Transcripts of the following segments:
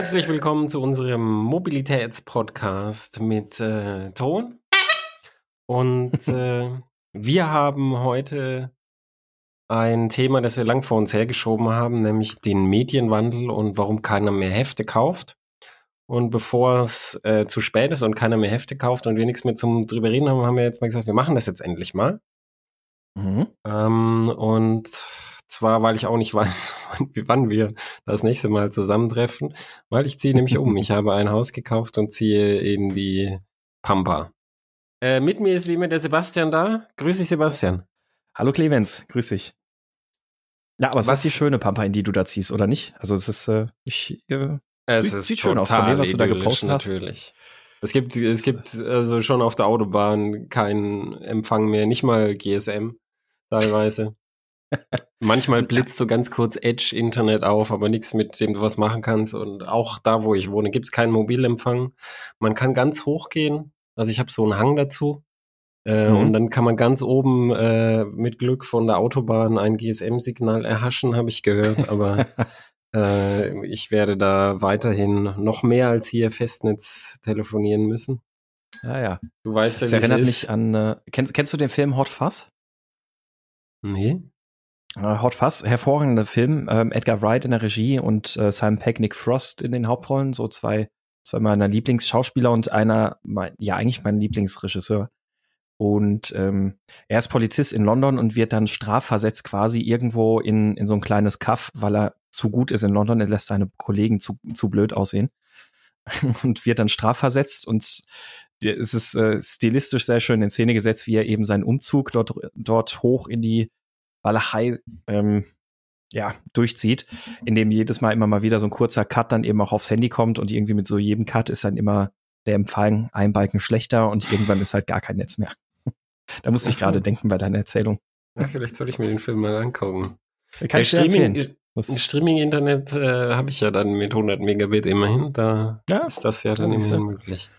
Herzlich willkommen zu unserem Mobilitätspodcast mit äh, Ton. Und äh, wir haben heute ein Thema, das wir lang vor uns hergeschoben haben, nämlich den Medienwandel und warum keiner mehr Hefte kauft. Und bevor es äh, zu spät ist und keiner mehr Hefte kauft und wir nichts mehr zum drüber reden haben, haben wir jetzt mal gesagt, wir machen das jetzt endlich mal. Mhm. Ähm, und zwar, weil ich auch nicht weiß, wann wir das nächste Mal zusammentreffen, weil ich ziehe nämlich um. Ich habe ein Haus gekauft und ziehe in die Pampa. Äh, mit mir ist wie immer der Sebastian da. Grüß dich, Sebastian. Hallo Clemens, grüß dich. Ja, aber Was? es ist die schöne Pampa, in die du da ziehst, oder nicht? Also es ist, äh, ich, äh, es ist sieht schön aus von dem, was du da gepostet hast. Natürlich. Es gibt, es gibt also schon auf der Autobahn keinen Empfang mehr, nicht mal GSM teilweise. Manchmal blitzt so ganz kurz Edge-Internet auf, aber nichts, mit dem du was machen kannst. Und auch da, wo ich wohne, gibt es keinen Mobilempfang. Man kann ganz hoch gehen. Also ich habe so einen Hang dazu. Äh, mhm. Und dann kann man ganz oben äh, mit Glück von der Autobahn ein GSM-Signal erhaschen, habe ich gehört. Aber äh, ich werde da weiterhin noch mehr als hier Festnetz telefonieren müssen. Ja, ja. Du weißt ja, es erinnert mich an. Äh, kennst, kennst du den Film Hot Fuzz? Nee. Äh, Hot Fuzz, hervorragender Film. Ähm, Edgar Wright in der Regie und äh, Simon Peck, Nick Frost in den Hauptrollen. So zwei, zwei meiner Lieblingsschauspieler und einer, mein, ja, eigentlich mein Lieblingsregisseur. Und ähm, er ist Polizist in London und wird dann strafversetzt quasi irgendwo in, in so ein kleines Kaff, weil er zu gut ist in London. Er lässt seine Kollegen zu, zu blöd aussehen und wird dann strafversetzt. Und es ist äh, stilistisch sehr schön in Szene gesetzt, wie er eben seinen Umzug dort, dort hoch in die Walachei ähm, ja, durchzieht, indem jedes Mal immer mal wieder so ein kurzer Cut dann eben auch aufs Handy kommt und irgendwie mit so jedem Cut ist dann immer der Empfang ein Balken schlechter und irgendwann ist halt gar kein Netz mehr. da musste ich gerade denken bei deiner Erzählung. Ja, vielleicht soll ich mir den Film mal angucken. Kann ich Streaming, Streaming-Internet äh, habe ich ja dann mit 100 Megabit immerhin. Da ja, ist das ja dann immerhin möglich.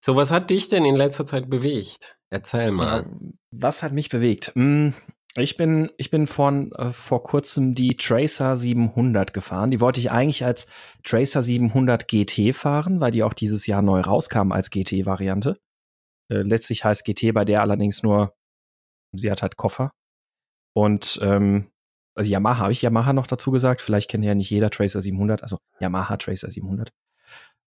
So, was hat dich denn in letzter Zeit bewegt? Erzähl mal. Was hat mich bewegt? Hm, ich bin, ich bin von, äh, vor kurzem die Tracer 700 gefahren. Die wollte ich eigentlich als Tracer 700 GT fahren, weil die auch dieses Jahr neu rauskam als GT-Variante. Äh, letztlich heißt GT bei der allerdings nur, sie hat halt Koffer. Und ähm, also Yamaha habe ich Yamaha noch dazu gesagt. Vielleicht kennt ja nicht jeder Tracer 700, also Yamaha Tracer 700.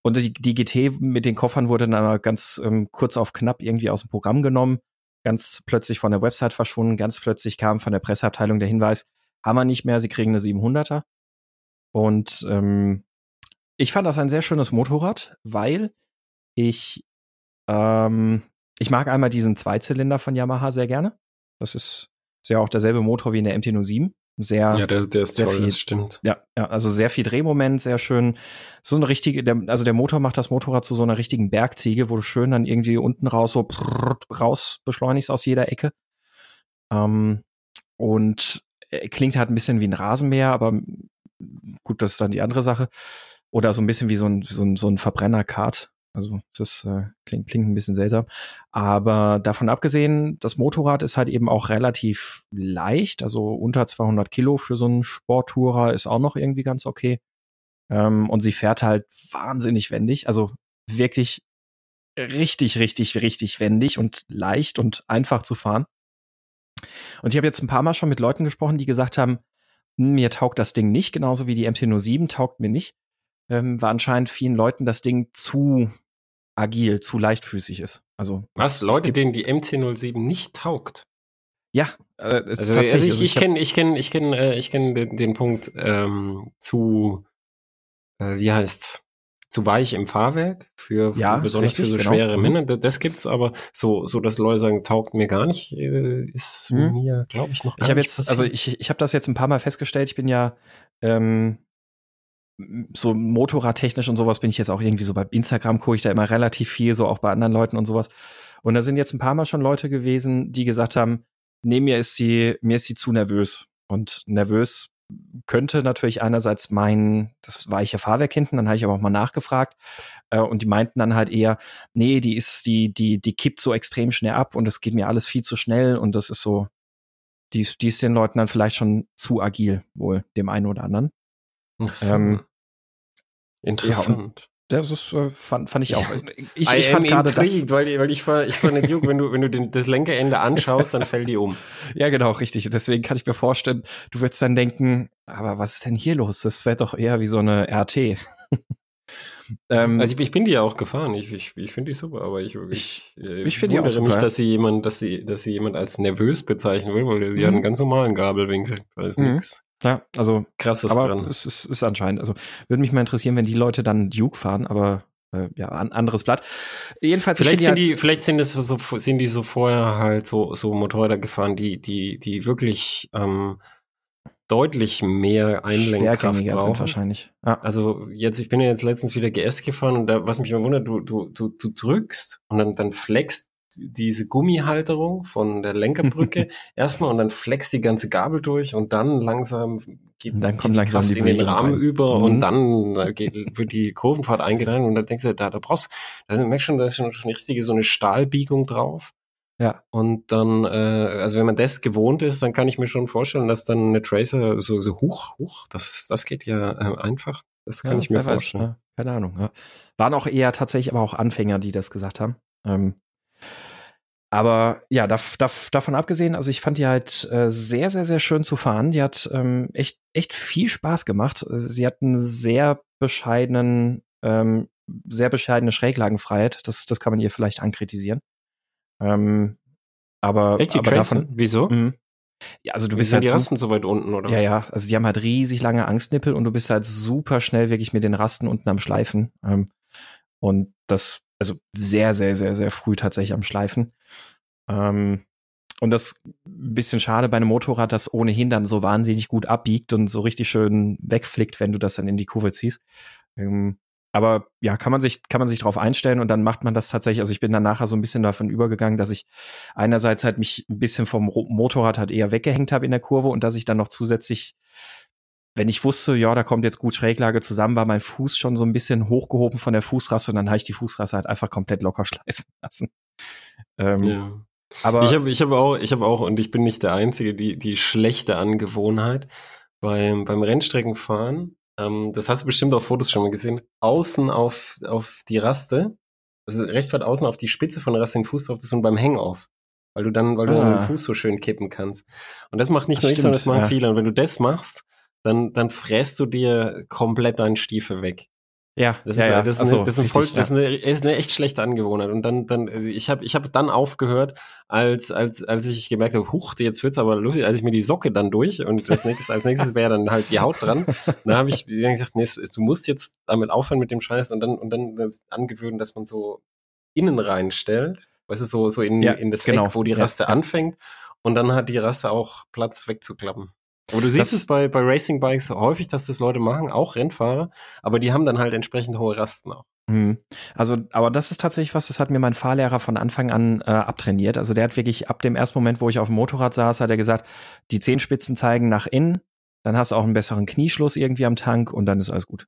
Und die, die GT mit den Koffern wurde dann ganz ähm, kurz auf knapp irgendwie aus dem Programm genommen, ganz plötzlich von der Website verschwunden, ganz plötzlich kam von der Presseabteilung der Hinweis, haben wir nicht mehr, sie kriegen eine 700er. Und ähm, ich fand das ein sehr schönes Motorrad, weil ich ähm, ich mag einmal diesen Zweizylinder von Yamaha sehr gerne. Das ist, ist ja auch derselbe Motor wie in der MT-07 sehr. Ja, der, der ist sehr toll, viel, das stimmt. Ja, ja, also sehr viel Drehmoment, sehr schön. So eine richtige, der, also der Motor macht das Motorrad zu so einer richtigen Bergziege, wo du schön dann irgendwie unten raus so raus beschleunigst aus jeder Ecke. Ähm, und klingt halt ein bisschen wie ein Rasenmäher, aber gut, das ist dann die andere Sache. Oder so ein bisschen wie so ein, so ein, so ein Verbrenner-Kart. Also das äh, klingt, klingt ein bisschen seltsam. Aber davon abgesehen, das Motorrad ist halt eben auch relativ leicht. Also unter 200 Kilo für so einen Sporttourer ist auch noch irgendwie ganz okay. Ähm, und sie fährt halt wahnsinnig wendig. Also wirklich richtig, richtig, richtig wendig und leicht und einfach zu fahren. Und ich habe jetzt ein paar Mal schon mit Leuten gesprochen, die gesagt haben, hm, mir taugt das Ding nicht, genauso wie die MT-07 taugt mir nicht ähm, war anscheinend vielen Leuten das Ding zu agil, zu leichtfüßig ist. Also was Leute, denen die MT-07 nicht taugt? Ja, äh, also. Also ich, ich kenne, ich kenne, ich kenne, äh, ich kenne den, den, Punkt ähm, zu, äh, wie heißt's? Zu weich im Fahrwerk für, ja, besonders richtig, für so genau. schwere mhm. Männer. Das, das, gibt's, aber so, so dass Leute sagen, taugt mir gar nicht, äh, ist mhm. mir, glaube ich, noch gar ich hab nicht jetzt, Also ich, ich habe das jetzt ein paar Mal festgestellt. Ich bin ja ähm, so motorradtechnisch und sowas bin ich jetzt auch irgendwie so bei Instagram gucke ich da immer relativ viel, so auch bei anderen Leuten und sowas. Und da sind jetzt ein paar Mal schon Leute gewesen, die gesagt haben, nee, mir ist sie, mir ist sie zu nervös. Und nervös könnte natürlich einerseits mein, das weiche Fahrwerk hinten, dann habe ich aber auch mal nachgefragt. Äh, und die meinten dann halt eher, nee, die ist, die, die, die kippt so extrem schnell ab und es geht mir alles viel zu schnell und das ist so, die, die ist den Leuten dann vielleicht schon zu agil, wohl, dem einen oder anderen. So. Ähm, Interessant. Das ist, äh, fand, fand ich auch. Ich, ich fand gerade das. Weil, weil ich fand, ich fand Duke, wenn du, wenn du den, das Lenkerende anschaust, dann fällt die um. Ja, genau, richtig. Deswegen kann ich mir vorstellen, du würdest dann denken, aber was ist denn hier los? Das wäre doch eher wie so eine RT. ähm, also ich, ich, bin die ja auch gefahren. Ich, ich, ich finde die super, aber ich, ich, ich, ich finde die auch super. nicht, dass sie jemand, dass sie, dass sie jemand als nervös bezeichnen will, weil sie mhm. hat einen ganz normalen Gabelwinkel. Da ist mhm. nichts. Ja, also krasses aber dran. Es ist, ist anscheinend. Also würde mich mal interessieren, wenn die Leute dann Duke fahren, aber äh, ja, ein anderes Blatt. Jedenfalls vielleicht sind die, vielleicht sind es so, sind die so vorher halt so so Motorräder gefahren, die die die wirklich ähm, deutlich mehr Einlenkkraft brauchen. Wahrscheinlich. Ja. Also jetzt, ich bin ja jetzt letztens wieder GS gefahren und da, was mich immer wundert, du, du, du, du drückst und dann, dann flext diese Gummihalterung von der Lenkerbrücke erstmal und dann flex die ganze Gabel durch und dann langsam geht dann kommt langsam die in den Rahmen rein. über mhm. und dann da geht, wird die Kurvenfahrt eingeleitet und dann denkst du, da, da brauchst da merkst schon, da ist schon, schon richtige so eine Stahlbiegung drauf. Ja. Und dann, äh, also wenn man das gewohnt ist, dann kann ich mir schon vorstellen, dass dann eine Tracer so, so hoch, hoch, das, das geht ja äh, einfach. Das kann ja, ich mir vorstellen. Weiß, ja. Keine Ahnung. Ja. Waren auch eher tatsächlich aber auch Anfänger, die das gesagt haben. Ähm, aber ja, da, da, davon abgesehen, also ich fand die halt äh, sehr, sehr, sehr schön zu fahren. Die hat ähm, echt, echt viel Spaß gemacht. Sie hat einen sehr bescheidenen, ähm, sehr bescheidene Schräglagenfreiheit. Das, das kann man ihr vielleicht ankritisieren. Ähm, aber, echt die aber davon, wieso? Mh, ja, also du Wie bist halt die Rasten so weit unten oder? Ja, was? ja. Also die haben halt riesig lange Angstnippel und du bist halt super schnell wirklich mit den Rasten unten am Schleifen. Ähm, und das also sehr, sehr, sehr, sehr früh tatsächlich am Schleifen. Ähm, und das ein bisschen schade bei einem Motorrad, das ohnehin dann so wahnsinnig gut abbiegt und so richtig schön wegflickt, wenn du das dann in die Kurve ziehst. Ähm, aber ja, kann man sich, kann man sich darauf einstellen und dann macht man das tatsächlich. Also ich bin dann nachher so ein bisschen davon übergegangen, dass ich einerseits halt mich ein bisschen vom Motorrad halt eher weggehängt habe in der Kurve und dass ich dann noch zusätzlich wenn ich wusste, ja, da kommt jetzt gut Schräglage zusammen, war mein Fuß schon so ein bisschen hochgehoben von der Fußrasse und dann habe ich die Fußrasse halt einfach komplett locker schleifen lassen. Ähm, ja. Aber ich habe ich hab auch, ich habe auch, und ich bin nicht der Einzige, die, die schlechte Angewohnheit beim, beim Rennstreckenfahren, ähm, das hast du bestimmt auf Fotos schon mal gesehen, außen auf, auf die Raste, also recht weit außen auf die Spitze von der Raste den Fuß drauf, das ist und beim Hang-Off weil du dann, weil du ah. dann den Fuß so schön kippen kannst. Und das macht nicht das nur ich, sondern das machen ja. viele. Und wenn du das machst, dann, dann fräst du dir komplett deinen Stiefel weg. Ja, das ja, ist, ja. Das, ist eine, das, ist, voll, das ist, eine, ist eine echt schlechte Angewohnheit. Und dann, dann, ich habe, ich habe dann aufgehört, als, als, als ich gemerkt habe, huch, jetzt wird's aber lustig, als ich mir die Socke dann durch und das nächste, als nächstes wäre dann halt die Haut dran. Dann habe ich gesagt, nee, du musst jetzt damit aufhören mit dem Scheiß und dann, und dann das angewöhnen, dass man so innen reinstellt. Weißt du, so, so in, ja, in das genau. Eck, wo die Raste ja, anfängt. Und dann hat die Raste auch Platz wegzuklappen. Aber du siehst das es bei, bei Racing Bikes häufig, dass das Leute machen, auch Rennfahrer, aber die haben dann halt entsprechend hohe Rasten auch. Mhm. Also, aber das ist tatsächlich was, das hat mir mein Fahrlehrer von Anfang an äh, abtrainiert. Also der hat wirklich ab dem ersten Moment, wo ich auf dem Motorrad saß, hat er gesagt, die Zehenspitzen zeigen nach innen, dann hast du auch einen besseren Knieschluss irgendwie am Tank und dann ist alles gut.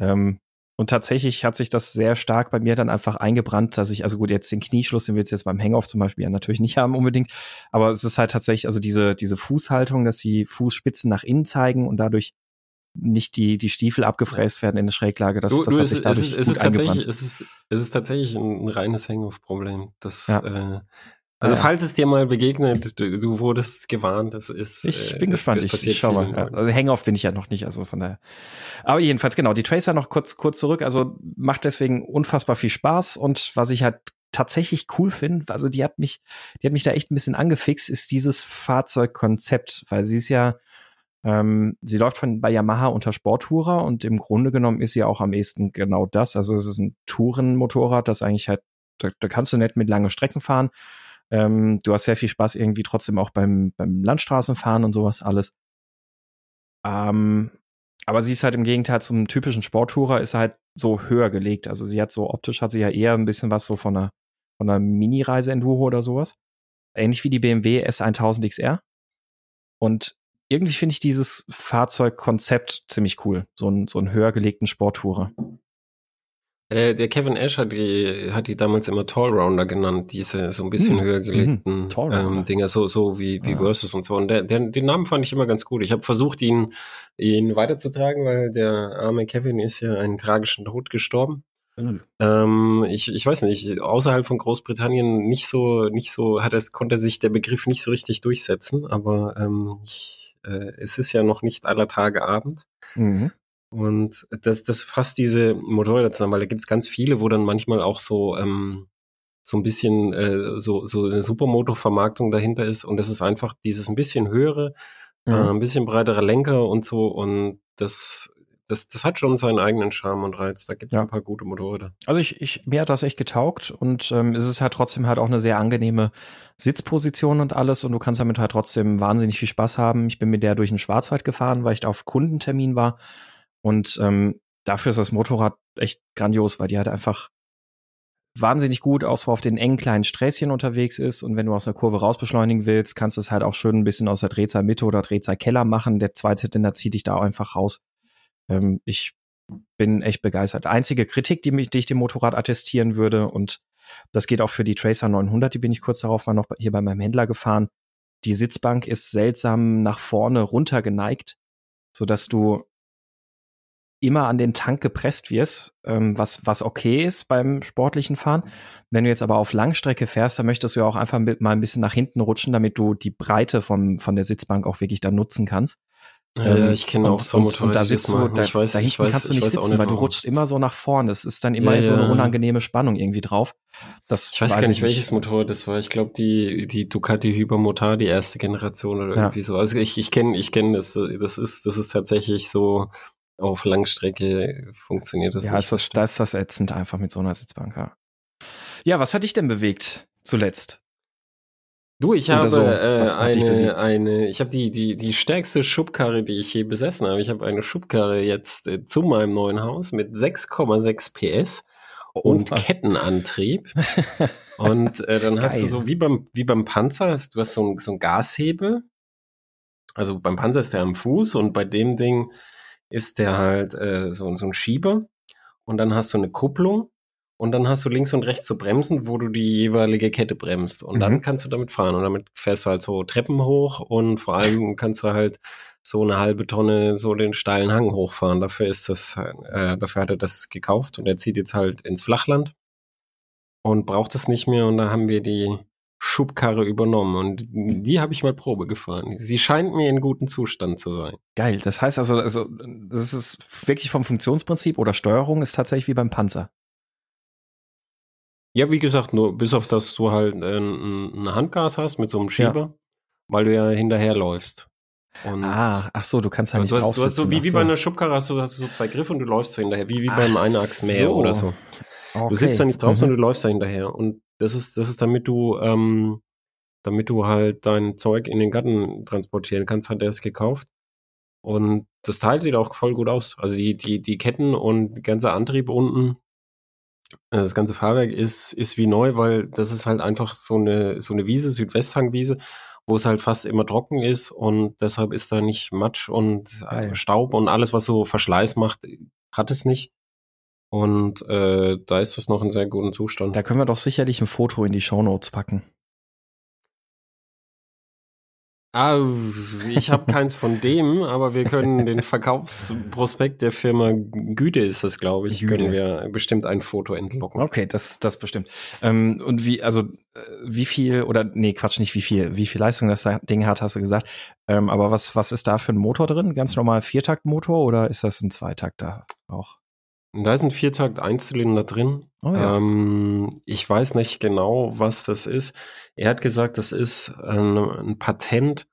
Ähm, und tatsächlich hat sich das sehr stark bei mir dann einfach eingebrannt, dass ich, also gut, jetzt den Knieschluss, den wir jetzt beim Hangoff zum Beispiel ja natürlich nicht haben unbedingt, aber es ist halt tatsächlich, also diese, diese Fußhaltung, dass die Fußspitzen nach innen zeigen und dadurch nicht die, die Stiefel abgefräst werden in der Schräglage. Das, du, das du, hat sich dadurch es ist, es ist tatsächlich, es ist, es ist tatsächlich ein, reines Hangoff-Problem. Das, ja. äh, also ja. falls es dir mal begegnet, du, du wurdest gewarnt, das ist. Ich bin äh, gespannt. Ich, ich schau mal. Ja. Also Hangoff bin ich ja noch nicht, also von daher. Aber jedenfalls genau. Die Tracer noch kurz kurz zurück. Also macht deswegen unfassbar viel Spaß und was ich halt tatsächlich cool finde, also die hat mich, die hat mich da echt ein bisschen angefixt, ist dieses Fahrzeugkonzept, weil sie ist ja ähm, sie läuft von bei Yamaha unter Sporttourer und im Grunde genommen ist sie auch am ehesten genau das. Also es ist ein Tourenmotorrad, das eigentlich halt, da, da kannst du nicht mit lange Strecken fahren ähm, du hast sehr viel Spaß irgendwie trotzdem auch beim, beim Landstraßenfahren und sowas alles. Ähm, aber sie ist halt im Gegenteil zum typischen Sporttourer, ist halt so höher gelegt. Also sie hat so optisch hat sie ja eher ein bisschen was so von einer, von einer Mini-Reise-Enduro oder sowas. Ähnlich wie die BMW S1000 XR. Und irgendwie finde ich dieses Fahrzeugkonzept ziemlich cool. So ein, so einen höher gelegten Sporttourer. Äh, der Kevin Ash hat die, hat die damals immer Tall Rounder genannt, diese so ein bisschen Hm, höher mhm, gelegten Tallrounder. ähm, Dinger, so, so wie, wie Ja. Versus und so. Und der, der, den Namen fand ich immer ganz gut. Ich habe versucht, ihn, ihn weiterzutragen, weil der arme Kevin ist ja einen tragischen Tod gestorben. Ähm, ich, ich weiß nicht, außerhalb von Großbritannien nicht so, nicht so, hat es, konnte sich der Begriff nicht so richtig durchsetzen, aber ähm, ich, äh, es ist ja noch nicht aller Tage Abend. Mhm. Und das, das fasst diese Motorräder zusammen, weil da gibt's ganz viele, wo dann manchmal auch so, ähm, so ein bisschen äh, so, so eine Supermoto-Vermarktung dahinter ist. Und das ist einfach dieses ein bisschen höhere, Mhm. äh, ein bisschen breiterer Lenker und so. Und das, das, das hat schon seinen eigenen Charme und Reiz. Da gibt's Ja. ein paar gute Motorräder. Also ich, ich, mir hat das echt getaugt und ähm, es ist halt trotzdem halt auch eine sehr angenehme Sitzposition und alles und du kannst damit halt trotzdem wahnsinnig viel Spaß haben. Ich bin mit der durch den Schwarzwald gefahren, weil ich da auf Kundentermin war und ähm, dafür ist das Motorrad echt grandios, weil die halt einfach wahnsinnig gut auch so auf den engen kleinen Sträßchen unterwegs ist und wenn du aus der Kurve raus beschleunigen willst, kannst du es halt auch schön ein bisschen aus der Drehzahlmitte oder Drehzahlkeller machen. Der Zweizylinder zieht dich da einfach raus. Ähm, ich bin echt begeistert. Einzige Kritik, die, mich, die ich dem Motorrad attestieren würde, und das geht auch für die Tracer 900, die bin ich kurz darauf mal noch hier bei meinem Händler gefahren. Die Sitzbank ist seltsam nach vorne runter geneigt, sodass du immer an den Tank gepresst wirst, ähm, was, was okay ist beim sportlichen Fahren. Wenn du jetzt aber auf Langstrecke fährst, dann möchtest du ja auch einfach mit, mal ein bisschen nach hinten rutschen, damit du die Breite vom, von der Sitzbank auch wirklich dann nutzen kannst. Ja, Ähm, ich kenne auch so und, und da die das sitzt du, da, ich weiß, da hinten weiß, kannst du ich nicht sitzen, weil du rutschst immer so nach vorne. Es ist dann immer Ja, so eine ja. unangenehme Spannung irgendwie drauf. Das Ich weiß gar nicht, welches Motorrad das war. Ich glaube, die, die Ducati Hypermotar, die erste Generation oder Ja. irgendwie so. Also ich, ich kenne, ich kenne das. Das ist, das ist tatsächlich so, auf Langstrecke funktioniert das Ja, nicht. ist das, da ist das ätzend einfach mit so einer Sitzbank. Ja, ja was hat dich denn bewegt zuletzt? Du, ich Oder habe so. äh, eine, eine, ich habe die, die, die stärkste Schubkarre, die ich je besessen habe. Ich habe eine Schubkarre jetzt äh, zu meinem neuen Haus mit 6,6 PS und Oha. Kettenantrieb. Und äh, dann hast du so wie beim, wie beim Panzer, hast, du hast so ein, so ein Gashebel. Also beim Panzer ist der am Fuß und bei dem Ding ist der halt äh, so, so ein Schieber. Und dann hast du eine Kupplung und dann hast du links und rechts so Bremsen, wo du die jeweilige Kette bremst. Und Mhm. dann kannst du damit fahren. Und damit fährst du halt so Treppen hoch und vor allem kannst du halt so eine halbe Tonne so den steilen Hang hochfahren. Dafür ist das, äh, dafür hat er das gekauft und er zieht jetzt halt ins Flachland und braucht es nicht mehr. Und da haben wir die Schubkarre übernommen und die habe ich mal Probe gefahren. Sie scheint mir in gutem Zustand zu sein. Geil. Das heißt also, also, das ist wirklich vom Funktionsprinzip oder Steuerung ist tatsächlich wie beim Panzer. Ja, wie gesagt, nur bis auf das du halt äh, ein, Handgas hast mit so einem Schieber, weil du ja hinterherläufst. Und Ah, ach so, du kannst halt nicht drauf du hast so wie, wie so. bei einer Schubkarre hast du, hast du so zwei Griffe und du läufst so hinterher, wie, wie beim Ach Einachsmäher so. oder so. Okay. Du sitzt da nicht drauf, Mhm. sondern du läufst da hinterher. Und das ist, das ist damit du, ähm, damit du halt dein Zeug in den Garten transportieren kannst, hat er es gekauft. Und das Teil sieht auch voll gut aus. Also die, die, die Ketten und der ganze Antrieb unten, äh, das ganze Fahrwerk ist, ist wie neu, weil das ist halt einfach so eine, so eine Wiese, Südwesthangwiese, wo es halt fast immer trocken ist und deshalb ist da nicht Matsch und Geil. Staub und alles, was so Verschleiß macht, hat es nicht. Und äh, da ist es noch in sehr gutem Zustand. Da können wir doch sicherlich ein Foto in die Shownotes packen. Ah, ich habe keins von dem, aber wir können den Verkaufsprospekt der Firma Güte ist das, glaube ich, Güde. können wir bestimmt ein Foto entlocken. Okay, das, das bestimmt. Ähm, und wie, also, äh, wie viel, oder, nee, Quatsch, nicht wie viel, wie viel Leistung das Ding hat, hast du gesagt. Ähm, aber was, was ist da für ein Motor drin? Ganz normal Viertaktmotor oder ist das ein Zweitakter auch? Da ist ein Viertakt Einzylinder drin. Oh ja. ähm, ich weiß nicht genau, was das ist. Er hat gesagt, das ist ein, ein Patent,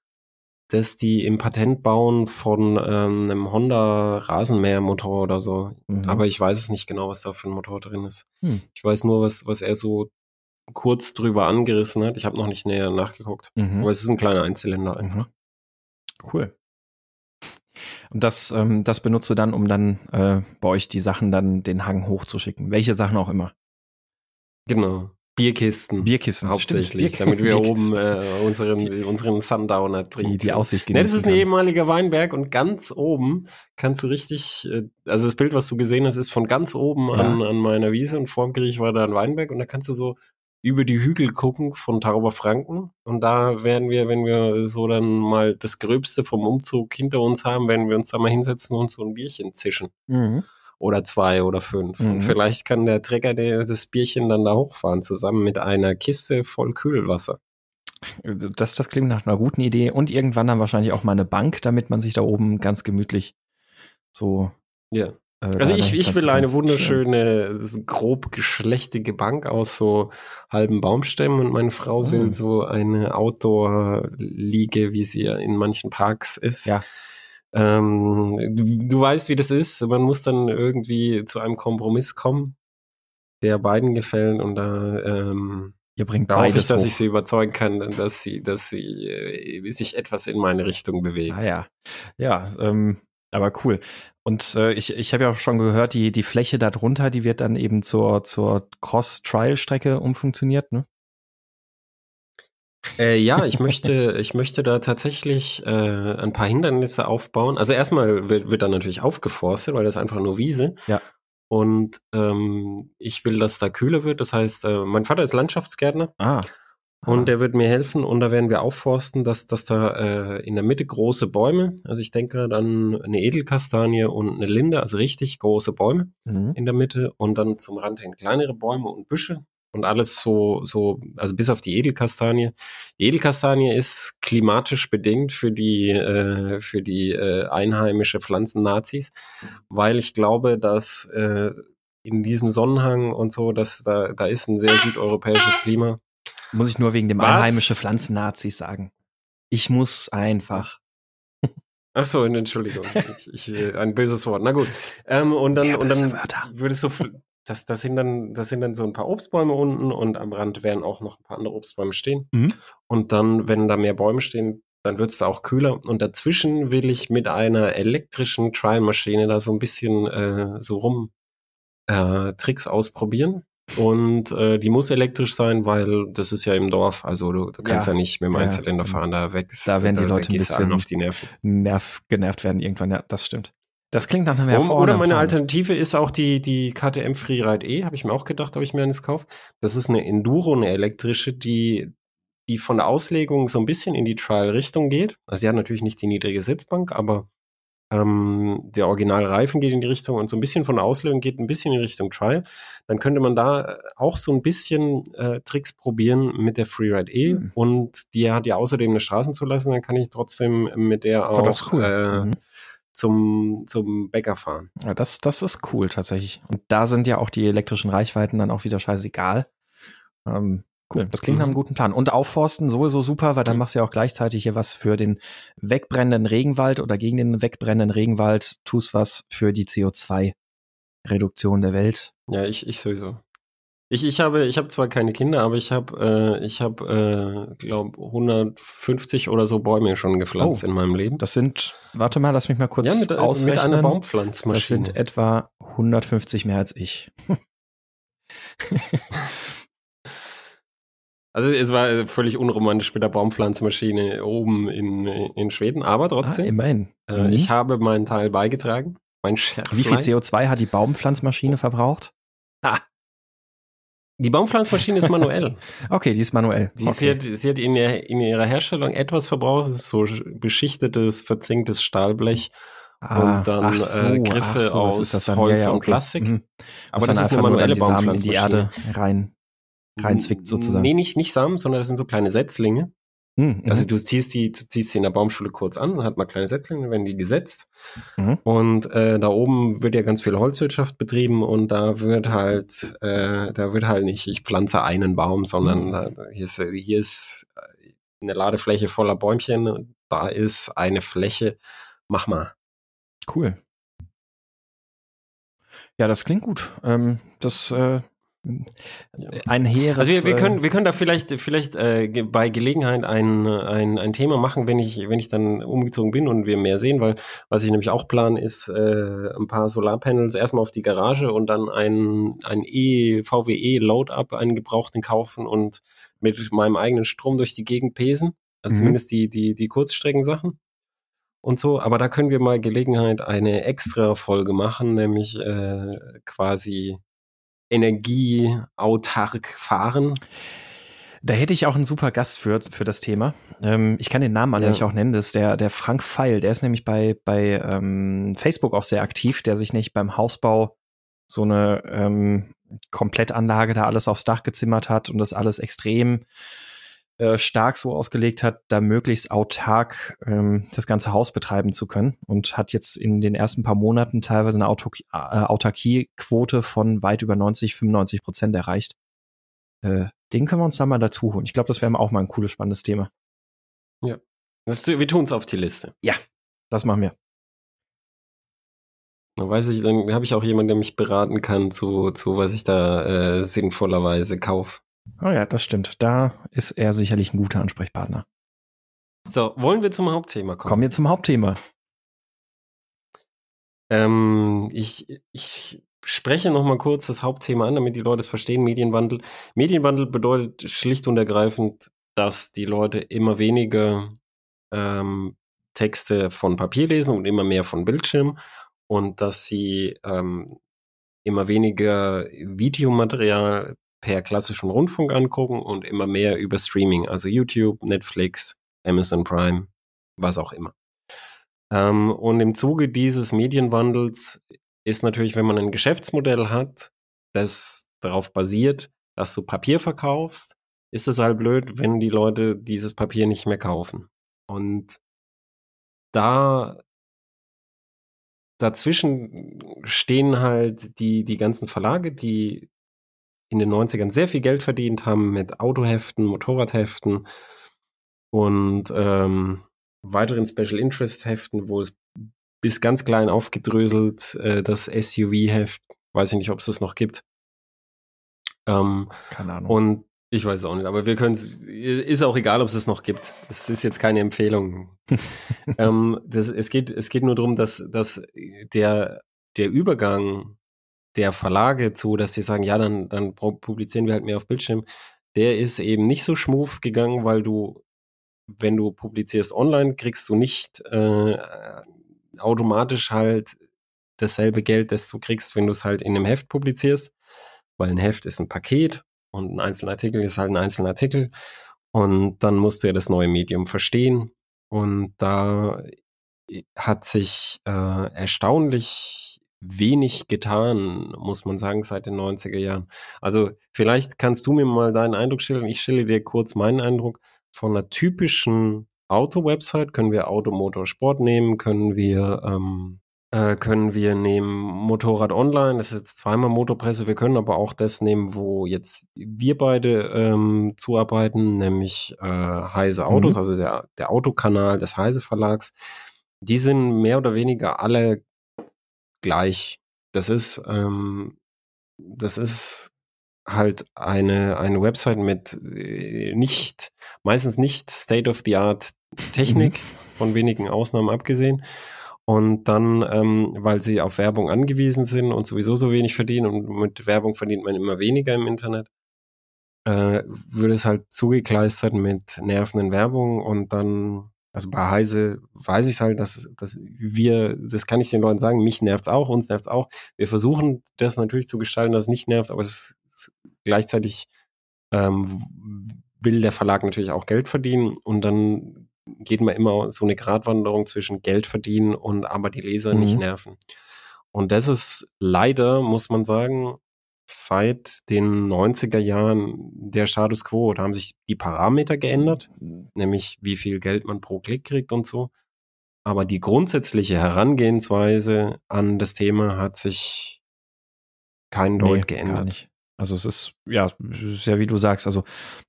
das die im Patent bauen von ähm, einem Honda Rasenmähermotor oder so. Mhm. Aber ich weiß es nicht genau, was da für ein Motor drin ist. Hm. Ich weiß nur, was, was er so kurz drüber angerissen hat. Ich habe noch nicht näher nachgeguckt. Mhm. Aber es ist ein kleiner Einzylinder einfach. Mhm. Cool. Und das, ähm, das benutzt du dann, um dann äh, bei euch die Sachen dann den Hang hochzuschicken. Welche Sachen auch immer. Genau. Bierkisten. Bierkisten. Hauptsächlich, stimmt, damit wir Bierkisten. oben äh, unseren, Die- unseren Sundowner trinken. die, die. Aussicht Ne, das genießen ist ein kann. ehemaliger Weinberg und ganz oben kannst du richtig, äh, also das Bild, was du gesehen hast, ist von ganz oben an, an meiner Wiese und vorm Gericht war da ein Weinberg und da kannst du so über die Hügel gucken von Tauberfranken und da werden wir, wenn wir so dann mal das Gröbste vom Umzug hinter uns haben, werden wir uns da mal hinsetzen und so ein Bierchen zischen. Mhm. Oder zwei oder fünf. Mhm. Und vielleicht kann der Trecker der, das Bierchen dann da hochfahren, zusammen mit einer Kiste voll Kühlwasser. Das, das klingt nach einer guten Idee. Und irgendwann dann wahrscheinlich auch mal eine Bank, damit man sich da oben ganz gemütlich so. Ja. Äh, Also ich, ich will eine wunderschöne, grob geschlechtige Bank aus so halben Baumstämmen und meine Frau Mm. will so eine Outdoor-Liege, wie sie in manchen Parks ist. Ja. Ähm, du, du weißt, wie das ist. Man muss dann irgendwie zu einem Kompromiss kommen, der beiden gefällt und da ähm, Ihr bringt da hoffe ich, dass hoch. ich sie überzeugen kann, dass sie, dass sie äh, sich etwas in meine Richtung bewegt. Ah ja, ja, ähm, aber cool. Und äh, ich, ich habe ja auch schon gehört, die, die Fläche darunter, die wird dann eben zur, zur Cross-Trial-Strecke umfunktioniert, ne? Äh, ja, ich möchte, ich möchte da tatsächlich äh, ein paar Hindernisse aufbauen. Also erstmal wird, wird da natürlich aufgeforstet, weil das ist einfach nur Wiese. Ja. Und ähm, ich will, dass da kühler wird. Das heißt, äh, mein Vater ist Landschaftsgärtner Ah. Und der wird mir helfen und da werden wir aufforsten, dass, dass da äh, in der Mitte große Bäume, also ich denke an eine Edelkastanie und eine Linde, also richtig große Bäume Mhm. in der Mitte und dann zum Rand hin kleinere Bäume und Büsche und alles so, so, also bis auf die Edelkastanie. Die Edelkastanie ist klimatisch bedingt für die, äh, für die äh, einheimische Pflanzen-Nazis, weil ich glaube, dass äh, in diesem Sonnenhang und so, dass da, da ist ein sehr südeuropäisches Klima. Muss ich nur wegen dem Was? einheimische Pflanzen-Nazis sagen. Ich muss einfach. Ach so, Entschuldigung, ich, ich, ein böses Wort. Na gut. Ähm, und dann, Mehr und dann Wörter. würdest du, das, das sind dann, das sind dann so ein paar Obstbäume unten und am Rand werden auch noch ein paar andere Obstbäume stehen. Mhm. Und dann, wenn da mehr Bäume stehen, dann wird's da auch kühler. Und dazwischen will ich mit einer elektrischen Trial-Maschine da so ein bisschen äh, so rum äh, Tricks ausprobieren. Und äh, die muss elektrisch sein, weil das ist ja im Dorf. Also du, du kannst Ja. ja, nicht mit dem Ja. Einzylinder fahren, da weg. Da werden die Leute ein bisschen- auf die Nerven. Nerv, genervt werden irgendwann, ja, das stimmt. Das klingt nach einem hervorragenden oder meine Plan. Alternative ist auch die, die KTM Freeride E, habe ich mir auch gedacht, ob ich mir eines kaufe. Das ist eine Enduro, eine elektrische, die, die von der Auslegung so ein bisschen in die Trial-Richtung geht. Also sie hat natürlich nicht die niedrige Sitzbank, aber ähm, der Originalreifen geht in die Richtung und so ein bisschen von der Auslegung geht ein bisschen in Richtung Trial. Dann könnte man da äh, auch so ein bisschen äh, Tricks probieren mit der Freeride E Hm. und die hat ja außerdem eine Straßenzulassung, dann kann ich trotzdem mit der Oh, auch cool. äh, Mhm. zum, zum Bäcker fahren. Ja, das, das ist cool tatsächlich. Und da sind ja auch die elektrischen Reichweiten dann auch wieder scheißegal. Ähm, cool, das klingt nach einem guten Plan. Und aufforsten sowieso super, weil dann machst du ja auch gleichzeitig hier was für den wegbrennenden Regenwald oder gegen den wegbrennenden Regenwald, tust was für die CO2-Reduktion der Welt. Ja, ich, ich sowieso. Ich, ich habe, ich habe zwar keine Kinder, aber ich habe, äh, ich habe, äh, glaube 150 oder so Bäume schon gepflanzt Oh. in meinem Leben. Das sind, warte mal, lass mich mal kurz ja, mit, äh, ausrechnen. mit einer Das Baumpflanzmaschine. sind etwa 150 mehr als ich. Also es war äh, völlig unromantisch mit der Baumpflanzmaschine oben in, in Schweden, aber Ah, trotzdem, immerhin. äh, Mhm. ich habe meinen Teil beigetragen. Mein Schärflein. Wie viel CO2 hat die Baumpflanzmaschine verbraucht? Die Baumpflanzmaschine ist manuell. Okay, die ist manuell. Die, okay. sie, hat, sie hat in, ihr, in ihrer Herstellung etwas verbraucht. Das ist so beschichtetes, verzinktes Stahlblech. Ah, und dann, äh, so, Griffe ach so, aus. Holz Ja, ja, und okay. Plastik. Mhm. Aber das ist eine manuelle Samen in die Baumpflanzmaschine. Erde rein, reinzwickt sozusagen. Nee, nicht, nicht Samen, sondern das sind so kleine Setzlinge. Mhm, Also mhm. du ziehst die, du ziehst die in der Baumschule kurz an, dann hat man kleine Setzlinge, dann werden die gesetzt. Mhm. Und äh, da oben wird ja ganz viel Holzwirtschaft betrieben und da wird halt, äh, da wird halt nicht, ich pflanze einen Baum, sondern Mhm. da, hier ist, hier ist eine Ladefläche voller Bäumchen, da ist eine Fläche, mach mal. Cool. Ja, das klingt gut. Ähm, das, äh, ein heeres. Also wir, wir, können, wir können da vielleicht, vielleicht äh, bei Gelegenheit ein, ein, ein Thema machen, wenn ich, wenn ich dann umgezogen bin und wir mehr sehen, weil was ich nämlich auch plan, ist äh, ein paar Solarpanels erstmal auf die Garage und dann ein, ein E-VWE Load-Up, einen gebrauchten kaufen und mit meinem eigenen Strom durch die Gegend pesen. Also mhm. zumindest die, die, die Kurzstreckensachen und so. Aber da können wir mal Gelegenheit eine extra Folge machen, nämlich äh, quasi energieautark fahren. Da hätte ich auch einen super Gast für, für das Thema. Ähm, ich kann den Namen eigentlich ja. auch nennen. Das ist der, der Frank Feil. Der ist nämlich bei, bei ähm, Facebook auch sehr aktiv, der sich nicht beim Hausbau so eine ähm, Komplettanlage da alles aufs Dach gezimmert hat und das alles extrem äh, stark so ausgelegt hat, da möglichst autark ähm, das ganze Haus betreiben zu können und hat jetzt in den ersten paar Monaten teilweise eine Autark äh, Autarkiequote von weit über 90, 95 Prozent erreicht. Äh, den können wir uns da mal dazu holen. Ich glaube, das wäre auch mal ein cooles, spannendes Thema. Ja. Das ist, wir tun es auf die Liste. Ja, das machen wir. Dann weiß ich, dann habe ich auch jemanden, der mich beraten kann zu, zu was ich da äh, sinnvollerweise kaufe. Oh ja, das stimmt. Da ist er sicherlich ein guter Ansprechpartner. So, wollen wir zum Hauptthema kommen? Kommen wir zum Hauptthema. Ähm, ich, ich spreche noch mal kurz das Hauptthema an, damit die Leute es verstehen. Medienwandel. Medienwandel bedeutet schlicht und ergreifend, dass die Leute immer weniger ähm, Texte von Papier lesen und immer mehr von Bildschirm und dass sie ähm, immer weniger Videomaterial per klassischen Rundfunk angucken und immer mehr über Streaming, also YouTube, Netflix, Amazon Prime, was auch immer. Ähm, und im Zuge dieses Medienwandels ist natürlich, wenn man ein Geschäftsmodell hat, das darauf basiert, dass du Papier verkaufst, ist es halt blöd, wenn die Leute dieses Papier nicht mehr kaufen. Und da dazwischen stehen halt die, die ganzen Verlage, die in den 90ern sehr viel Geld verdient haben mit Autoheften, Motorradheften und ähm, weiteren Special Interest Heften, wo es bis ganz klein aufgedröselt äh, das SUV-Heft, weiß ich nicht, ob es das noch gibt. Ähm, Keine Ahnung. Und ich weiß es auch nicht, aber wir können es, ist auch egal, ob es es noch gibt. Es ist jetzt keine Empfehlung. ähm, das, es, geht, es geht nur darum, dass, dass der, der Übergang der Verlage zu, dass sie sagen, ja, dann, dann publizieren wir halt mehr auf Bildschirm, der ist eben nicht so schmuf gegangen, weil du, wenn du publizierst online, kriegst du nicht äh, automatisch halt dasselbe Geld, das du kriegst, wenn du es halt in einem Heft publizierst, weil ein Heft ist ein Paket und ein einzelner Artikel ist halt ein einzelner Artikel. Und dann musst du ja das neue Medium verstehen. Und da hat sich äh, erstaunlich wenig getan, muss man sagen, seit den 90er Jahren. Also vielleicht kannst du mir mal deinen Eindruck schildern. Ich stelle dir kurz meinen Eindruck von einer typischen Auto-Website. Können wir Auto, Motor, Sport nehmen? Können wir, ähm, äh, können wir nehmen Motorrad Online? Das ist jetzt zweimal Motorpresse. Wir können aber auch das nehmen, wo jetzt wir beide ähm, zuarbeiten, nämlich äh, Heise Autos, mhm. also der, der Autokanal des Heise Verlags. Die sind mehr oder weniger alle gleich. Das ist, ähm, das ist halt eine, eine Website mit äh, nicht, meistens nicht State-of-the-Art Technik, mhm. von wenigen Ausnahmen abgesehen. Und dann, ähm, weil sie auf Werbung angewiesen sind und sowieso so wenig verdienen und mit Werbung verdient man immer weniger im Internet, äh, würde es halt zugekleistert mit nervenden Werbung und dann also bei Heise weiß ich halt, dass, dass wir, das kann ich den Leuten sagen, mich nervt's auch, uns nervt's auch. Wir versuchen das natürlich zu gestalten, dass es nicht nervt, aber es ist gleichzeitig ähm, will der Verlag natürlich auch Geld verdienen und dann geht man immer so eine Gratwanderung zwischen Geld verdienen und aber die Leser mhm. nicht nerven. Und das ist leider, muss man sagen, seit den 90er Jahren der Status quo. Da haben sich die Parameter geändert, nämlich wie viel Geld man pro Klick kriegt und so. Aber die grundsätzliche Herangehensweise an das Thema hat sich kein Deut nee, geändert. Also es ist, ja, ist ja wie du sagst, also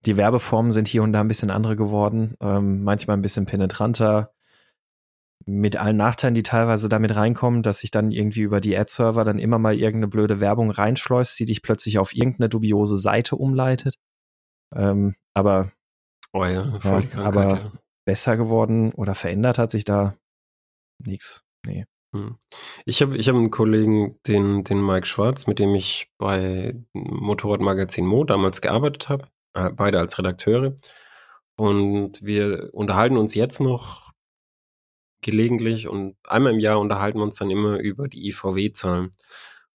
die Werbeformen sind hier und da ein bisschen andere geworden, ähm, manchmal ein bisschen penetranter, mit allen Nachteilen, die teilweise damit reinkommen, dass sich dann irgendwie über die Ad-Server dann immer mal irgendeine blöde Werbung reinschleust, die dich plötzlich auf irgendeine dubiose Seite umleitet. Ähm, aber Oh ja, Ja, aber besser geworden oder verändert hat sich da nichts. Nee. Hm. Ich habe ich hab einen Kollegen, den, den Mike Schwarz, mit dem ich bei Motorradmagazin Mo damals gearbeitet habe, äh, beide als Redakteure. Und wir unterhalten uns jetzt noch gelegentlich und einmal im Jahr unterhalten wir uns dann immer über die IVW-Zahlen.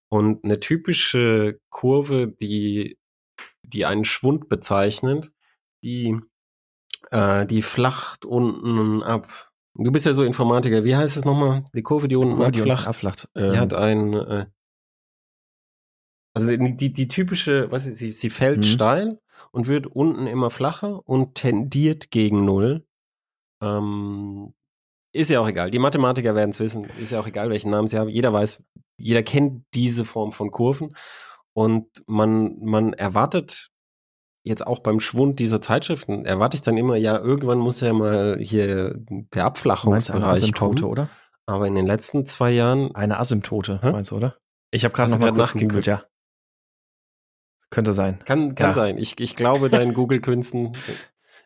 Und eine typische Kurve, die, die einen Schwund bezeichnet, die, äh, die flacht unten ab. Du bist ja so Informatiker. Wie heißt es nochmal? Die Kurve, die unten Kurve, die unten abflacht. abflacht. Die Ähm, hat ein, äh, also die, die, die typische, was ist, sie, sie fällt Mhm. steil und wird unten immer flacher und tendiert gegen Null. Ähm, ist ja auch egal. Die Mathematiker werden es wissen. Ist ja auch egal, welchen Namen sie haben. Jeder weiß, jeder kennt diese Form von Kurven. Und man, man erwartet jetzt auch beim Schwund dieser Zeitschriften, erwarte ich dann immer, ja, irgendwann muss ja mal hier der Abflachungsbereich Asymptote, kommen. oder? Aber in den letzten zwei Jahren Eine Asymptote, Hä? meinst du, oder? Ich habe gerade noch mal kurz gegoogelt, ja. Könnte sein. Kann, kann Ja. sein. Ich, ich glaube deinen Google-Künsten.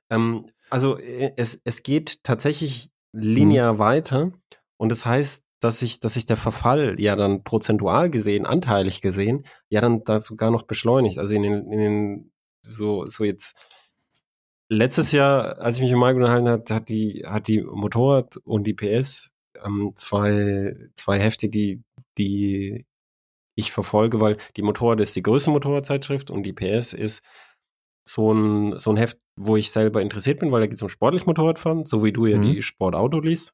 Ähm, also äh, es, es geht tatsächlich linear Mhm. weiter und das heißt, dass sich, dass der Verfall ja dann prozentual gesehen, anteilig gesehen, ja dann da sogar noch beschleunigt. Also in den, in den so, so jetzt letztes Jahr, als ich mich im Mai unterhalten hat, hat die, hat die Motorrad und die PS ähm, zwei, zwei Hefte, die, die ich verfolge, weil die Motorrad ist die größte Motorradzeitschrift und die PS ist so ein, so ein Heft, wo ich selber interessiert bin, weil da geht es um sportlich Motorradfahren, so wie du ja Mhm. die Sportauto liest.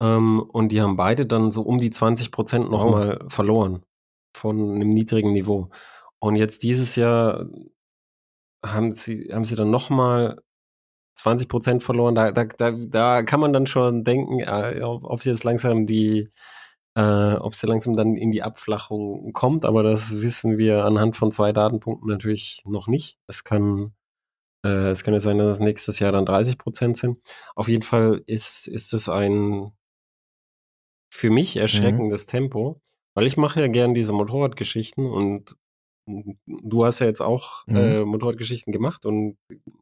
Ähm, und die haben beide dann so um die 20 Prozent nochmal verloren von einem niedrigen Niveau. Und jetzt dieses Jahr haben sie, haben sie dann nochmal 20 Prozent verloren. Da, da, da, da kann man dann schon denken, äh, ob, ob sie jetzt langsam die, äh, ob sie langsam dann in die Abflachung kommt, aber das wissen wir anhand von zwei Datenpunkten natürlich noch nicht. Es kann, äh, es kann ja sein, dass es nächstes Jahr dann 30 Prozent sind. Auf jeden Fall ist, ist es ein für mich erschreckendes Tempo, weil ich mache ja gern diese Motorradgeschichten und du hast ja jetzt auch Mhm. äh, Motorradgeschichten gemacht und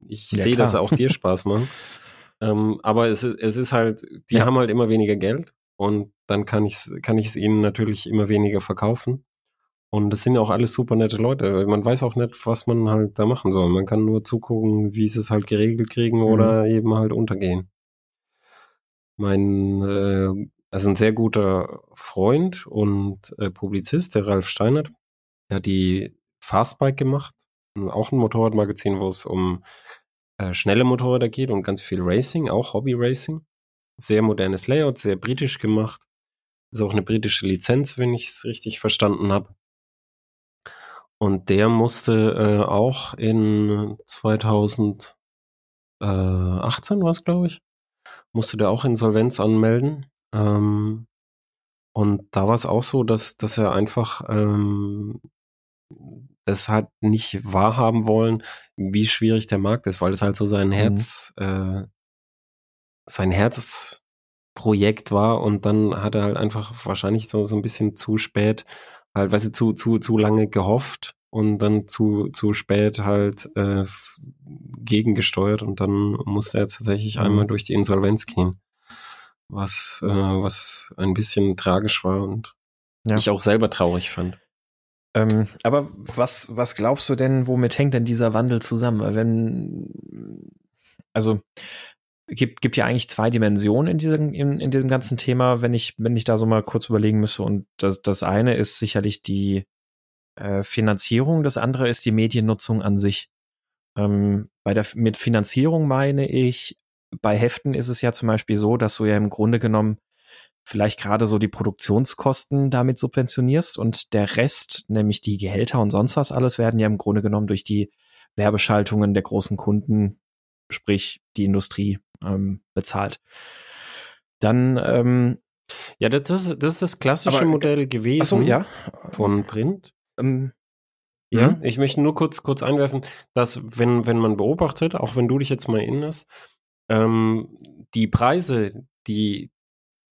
ich Ja, sehe, dass auch dir Spaß machen. ähm, aber es, ist- es ist halt, die Ja. haben halt immer weniger Geld und dann kann ich es kann ich's ihnen natürlich immer weniger verkaufen. Und das sind ja auch alles super nette Leute. Man weiß auch nicht, was man halt da machen soll. Man kann nur zugucken, wie sie es halt geregelt kriegen Mhm. oder eben halt untergehen. Mein, äh, also ein sehr guter Freund und äh, Publizist, der Ralf Steinert, der hat die Fastbike gemacht. Auch ein Motorradmagazin, wo es um äh, schnelle Motorräder geht und ganz viel Racing, auch Hobby Racing. Sehr modernes Layout, sehr britisch gemacht. Ist auch eine britische Lizenz, wenn ich es richtig verstanden habe. Und der musste äh, auch in 2018 war es, glaube ich, musste der auch Insolvenz anmelden. Ähm, und da war es auch so, dass, dass er einfach ähm, das hat nicht wahrhaben wollen, wie schwierig der Markt ist, weil es halt so sein Herz, äh, sein Herzprojekt war und dann hat er halt einfach wahrscheinlich so, so ein bisschen zu spät, halt, weißt du, zu, zu, zu lange gehofft und dann zu, zu spät halt äh, gegengesteuert und dann musste er tatsächlich Mhm. einmal durch die Insolvenz gehen. Was, äh, was ein bisschen tragisch war und Ja. ich auch selber traurig fand. Ähm, aber was, was glaubst du denn, womit hängt denn dieser Wandel zusammen? Wenn, also, gibt, gibt ja eigentlich zwei Dimensionen in diesem, in, in diesem ganzen Thema, wenn ich, wenn ich da so mal kurz überlegen müsste. Und das, das eine ist sicherlich die äh, Finanzierung, das andere ist die Mediennutzung an sich. Ähm, bei der, mit Finanzierung meine ich, bei Heften ist es ja zum Beispiel so, dass du ja im Grunde genommen vielleicht gerade so die Produktionskosten damit subventionierst und der Rest, nämlich die Gehälter und sonst was alles, werden ja im Grunde genommen durch die Werbeschaltungen der großen Kunden, sprich die Industrie, ähm, bezahlt. Dann, ähm, Ja, das, das, das ist das klassische Aber- Modell gewesen achso, ja. von Print. Ähm, Ja, Mhm. ich möchte nur kurz, kurz einwerfen, dass wenn, wenn man beobachtet, auch wenn du dich jetzt mal erinnerst, ähm, die Preise, die,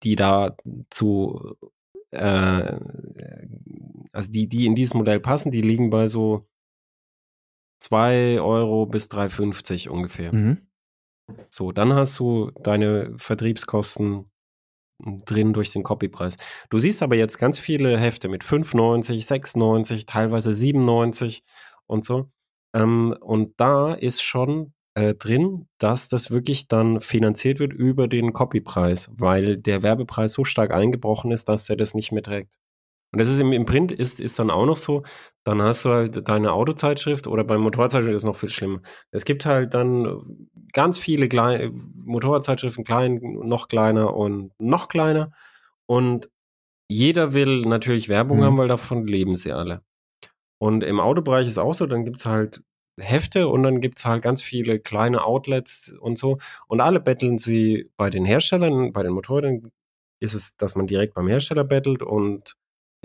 die da zu, äh, also die, die in dieses Modell passen, die liegen bei so 2 Euro bis 3,50 ungefähr. Mhm. So, dann hast du deine Vertriebskosten drin durch den Copypreis. Du siehst aber jetzt ganz viele Hefte mit 5,90, 6,90, teilweise 97 und so. Ähm, und da ist schon äh, drin, dass das wirklich dann finanziert wird über den Copypreis, weil der Werbepreis so stark eingebrochen ist, dass er das nicht mehr trägt. Und das ist im, im Print ist, ist dann auch noch so, dann hast du halt deine Autozeitschrift oder beim Motorradzeitschrift ist es noch viel schlimmer. Es gibt halt dann ganz viele kleine Motorradzeitschriften, klein, noch kleiner und noch kleiner. Und jeder will natürlich Werbung mhm. haben, weil davon leben sie alle. Und im Autobereich ist auch so, dann gibt es halt Hefte und dann gibt es halt ganz viele kleine Outlets und so. Und alle betteln sie bei den Herstellern, bei den Motorrädern ist es, dass man direkt beim Hersteller bettelt und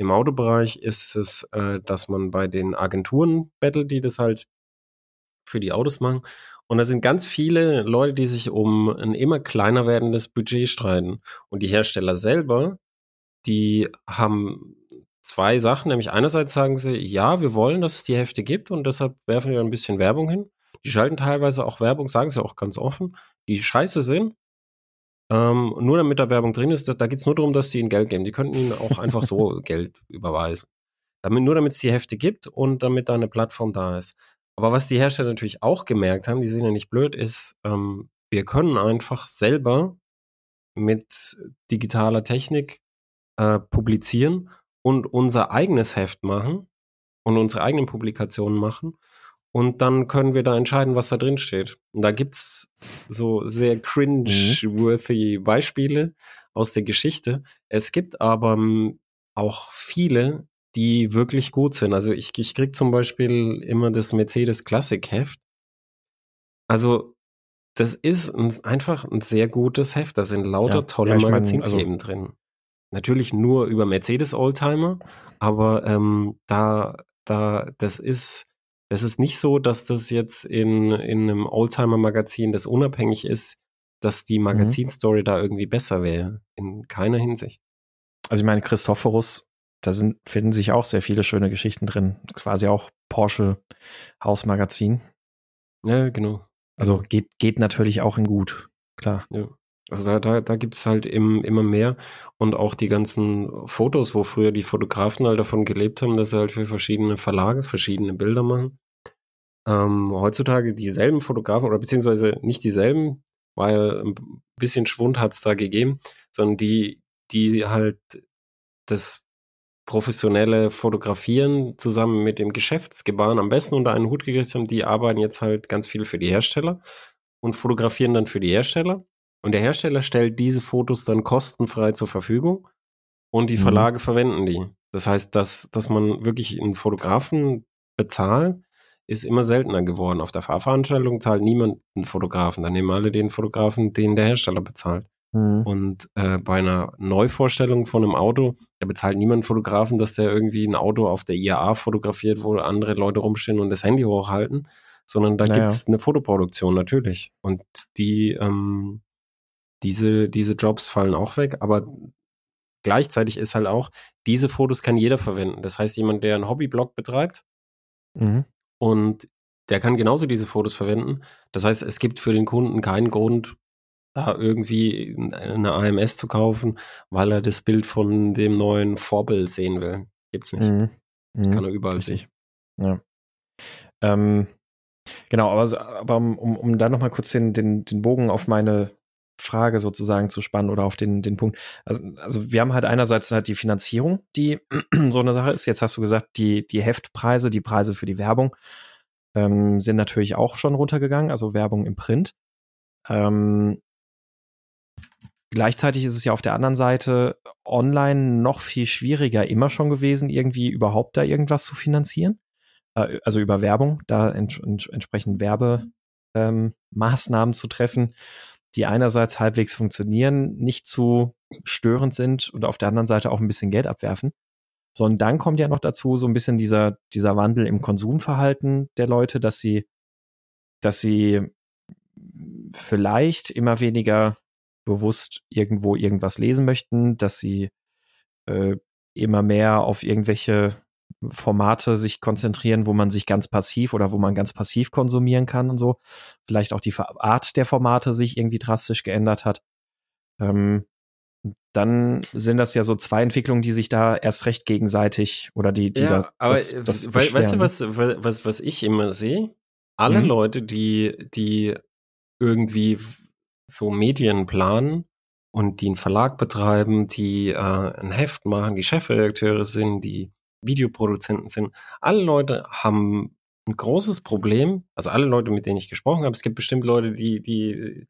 im Autobereich ist es, äh, dass man bei den Agenturen bettelt, die das halt für die Autos machen. Und da sind ganz viele Leute, die sich um ein immer kleiner werdendes Budget streiten. Und die Hersteller selber, die haben zwei Sachen, nämlich einerseits sagen sie, ja, wir wollen, dass es die Hefte gibt und deshalb werfen wir ein bisschen Werbung hin. Die schalten teilweise auch Werbung, sagen sie auch ganz offen, die scheiße sind, ähm, nur damit da Werbung drin ist, da, da geht es nur darum, dass die ihnen Geld geben. Die könnten ihnen auch einfach so Geld überweisen. Damit, nur damit es die Hefte gibt und damit da eine Plattform da ist. Aber was die Hersteller natürlich auch gemerkt haben, die sind ja nicht blöd, ist, ähm, wir können einfach selber mit digitaler Technik äh, publizieren und unser eigenes Heft machen und unsere eigenen Publikationen machen und dann können wir da entscheiden, was da drin steht. Und da gibt's so sehr mhm. cringe-worthy Beispiele aus der Geschichte. Es gibt aber ähm, auch viele, die wirklich gut sind. Also ich, ich krieg zum Beispiel immer das Mercedes Classic Heft. Also das ist ein, einfach ein sehr gutes Heft. Da sind lauter ja, tolle ja, Magazinthemen also drin. Natürlich nur über Mercedes Oldtimer, aber ähm, da, da, das ist es ist nicht so, dass das jetzt in, in einem Oldtimer-Magazin, das unabhängig ist, dass die mhm. Magazinstory mhm. da irgendwie besser wäre. In keiner Hinsicht. Also ich meine, Christophorus, da sind, finden sich auch sehr viele schöne Geschichten drin. Quasi auch Porsche Hausmagazin. Ja, genau. Also geht, geht natürlich auch in gut, klar. Ja. Also da, da, da gibt es halt im, immer mehr. Und auch die ganzen Fotos, wo früher die Fotografen halt davon gelebt haben, dass sie halt für verschiedene Verlage verschiedene Bilder machen. Ähm, heutzutage dieselben Fotografen oder beziehungsweise nicht dieselben, weil ein bisschen Schwund hat es da gegeben, sondern die, die halt das professionelle Fotografieren zusammen mit dem Geschäftsgebaren am besten unter einen Hut gekriegt haben, die arbeiten jetzt halt ganz viel für die Hersteller und fotografieren dann für die Hersteller und der Hersteller stellt diese Fotos dann kostenfrei zur Verfügung und die mhm. Verlage mhm. verwenden die. Das heißt, dass, dass man wirklich einen Fotografen bezahlt, ist immer seltener geworden. Auf der Fahrveranstaltung zahlt niemand einen Fotografen. Dann nehmen alle den Fotografen, den der Hersteller bezahlt. Mhm. Und äh, bei einer Neuvorstellung von einem Auto, da bezahlt niemand einen Fotografen, dass der irgendwie ein Auto auf der IAA fotografiert, wo andere Leute rumstehen und das Handy hochhalten, sondern da naja. gibt es eine Fotoproduktion natürlich. Und die, ähm, diese, diese Jobs fallen auch weg, aber gleichzeitig ist halt auch, diese Fotos kann jeder verwenden. Das heißt, jemand, der einen Hobbyblog betreibt mhm. und der kann genauso diese Fotos verwenden. Das heißt, es gibt für den Kunden keinen Grund, da irgendwie eine AMS zu kaufen, weil er das Bild von dem neuen Vorbild sehen will. Gibt's nicht. Mhm. Mhm. Kann er überall Richtig. sehen. Ja. Ähm, genau, aber, aber um, um da nochmal kurz den, den, den Bogen auf meine Frage sozusagen zu spannen oder auf den, den Punkt. Also, also wir haben halt einerseits halt die Finanzierung, die so eine Sache ist. Jetzt hast du gesagt, die, die Heftpreise, die Preise für die Werbung ähm, sind natürlich auch schon runtergegangen, also Werbung im Print. Ähm, gleichzeitig ist es ja auf der anderen Seite online noch viel schwieriger immer schon gewesen, irgendwie überhaupt da irgendwas zu finanzieren. Äh, also über Werbung, da ents ents entsprechend Werbemaßnahmen ähm, zu treffen die einerseits halbwegs funktionieren, nicht zu störend sind und auf der anderen Seite auch ein bisschen Geld abwerfen. Sondern dann kommt ja noch dazu so ein bisschen dieser, dieser Wandel im Konsumverhalten der Leute, dass sie, dass sie vielleicht immer weniger bewusst irgendwo irgendwas lesen möchten, dass sie äh, immer mehr auf irgendwelche Formate sich konzentrieren, wo man sich ganz passiv oder wo man ganz passiv konsumieren kann und so. Vielleicht auch die Art der Formate sich irgendwie drastisch geändert hat. Ähm, dann sind das ja so zwei Entwicklungen, die sich da erst recht gegenseitig oder die, die ja, da. Aber das, das we weißt du, was, was, was ich immer sehe? Alle mhm. Leute, die, die irgendwie so Medien planen und die einen Verlag betreiben, die äh, ein Heft machen, die Chefredakteure sind, die Videoproduzenten sind, alle Leute haben ein großes Problem, also alle Leute, mit denen ich gesprochen habe, es gibt bestimmt Leute, die, die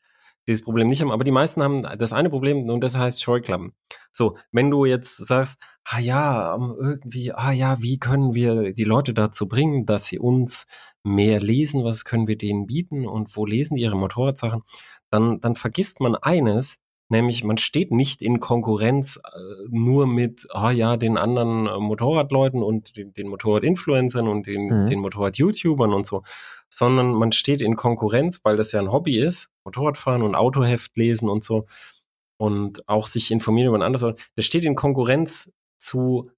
dieses Problem nicht haben, aber die meisten haben das eine Problem und das heißt Scheuklappen. So, wenn du jetzt sagst, ah ja, ähm, irgendwie, ah ja, wie können wir die Leute dazu bringen, dass sie uns mehr lesen, was können wir denen bieten? Und wo lesen die ihre Motorradsachen, dann, dann vergisst man eines, Nämlich, man steht nicht in Konkurrenz äh, nur mit, ah ja, den anderen äh, Motorradleuten und den, den Motorrad-Influencern und den, mhm. den Motorrad-YouTubern und so, sondern man steht in Konkurrenz, weil das ja ein Hobby ist, Motorradfahren und Autoheft lesen und so und auch sich informieren über ein anderes. Das steht in Konkurrenz zu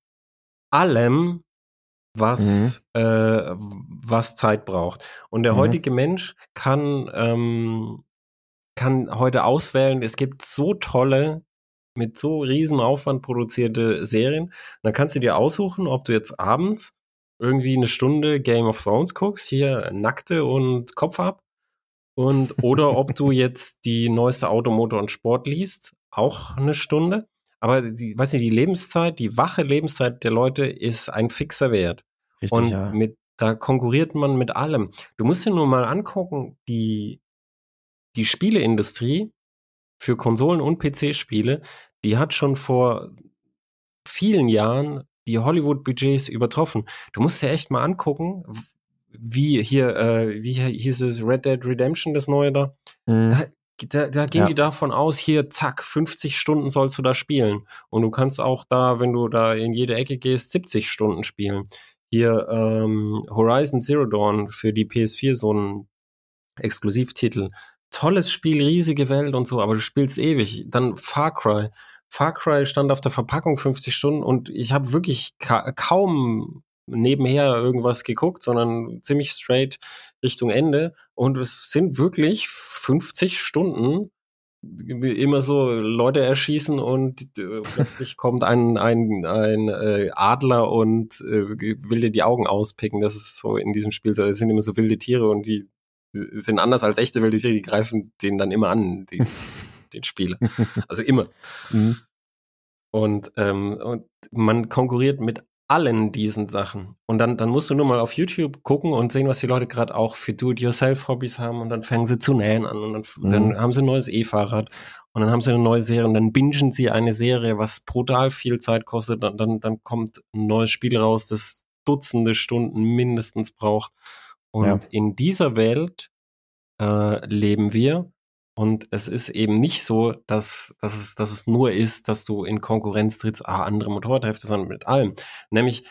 allem, was, mhm. äh, was Zeit braucht. Und der mhm. heutige Mensch kann ähm, kann heute auswählen, es gibt so tolle, mit so riesen Aufwand produzierte Serien. Dann kannst du dir aussuchen, ob du jetzt abends irgendwie eine Stunde Game of Thrones guckst, hier nackte und Kopf ab. Und oder ob du jetzt die neueste Automotor und Sport liest, auch eine Stunde. Aber die, weiß nicht, die Lebenszeit, die wache Lebenszeit der Leute ist ein fixer Wert. Richtig, und ja. mit, da konkurriert man mit allem. Du musst dir nur mal angucken, die die Spieleindustrie für Konsolen und PC-Spiele, die hat schon vor vielen Jahren die Hollywood-Budgets übertroffen. Du musst dir echt mal angucken, wie hier, äh, wie hieß es, Red Dead Redemption, das neue da. Mhm. Da, da, da gehen ja. die davon aus, hier, zack, 50 Stunden sollst du da spielen. Und du kannst auch da, wenn du da in jede Ecke gehst, 70 Stunden spielen. Hier ähm, Horizon Zero Dawn für die PS4, so ein Exklusivtitel tolles Spiel, riesige Welt und so, aber du spielst ewig. Dann Far Cry. Far Cry stand auf der Verpackung 50 Stunden und ich habe wirklich ka kaum nebenher irgendwas geguckt, sondern ziemlich straight Richtung Ende. Und es sind wirklich 50 Stunden immer so Leute erschießen und äh, plötzlich kommt ein, ein, ein äh, Adler und äh, will dir die Augen auspicken. Das ist so in diesem Spiel so. Es sind immer so wilde Tiere und die sind anders als echte wilde Tiere, die greifen den dann immer an, die, den Spieler. Also immer. Mhm. Und, ähm, und man konkurriert mit allen diesen Sachen. Und dann, dann musst du nur mal auf YouTube gucken und sehen, was die Leute gerade auch für Do-it-yourself-Hobbys haben. Und dann fangen sie zu nähen an. Und dann, mhm. dann haben sie ein neues E-Fahrrad. Und dann haben sie eine neue Serie. Und dann bingen sie eine Serie, was brutal viel Zeit kostet. Und dann, dann kommt ein neues Spiel raus, das Dutzende Stunden mindestens braucht. Und ja. in dieser Welt äh, leben wir. Und es ist eben nicht so, dass, dass, es, dass es nur ist, dass du in Konkurrenz trittst, ah, andere Motorradhefte, sondern mit allem. Nämlich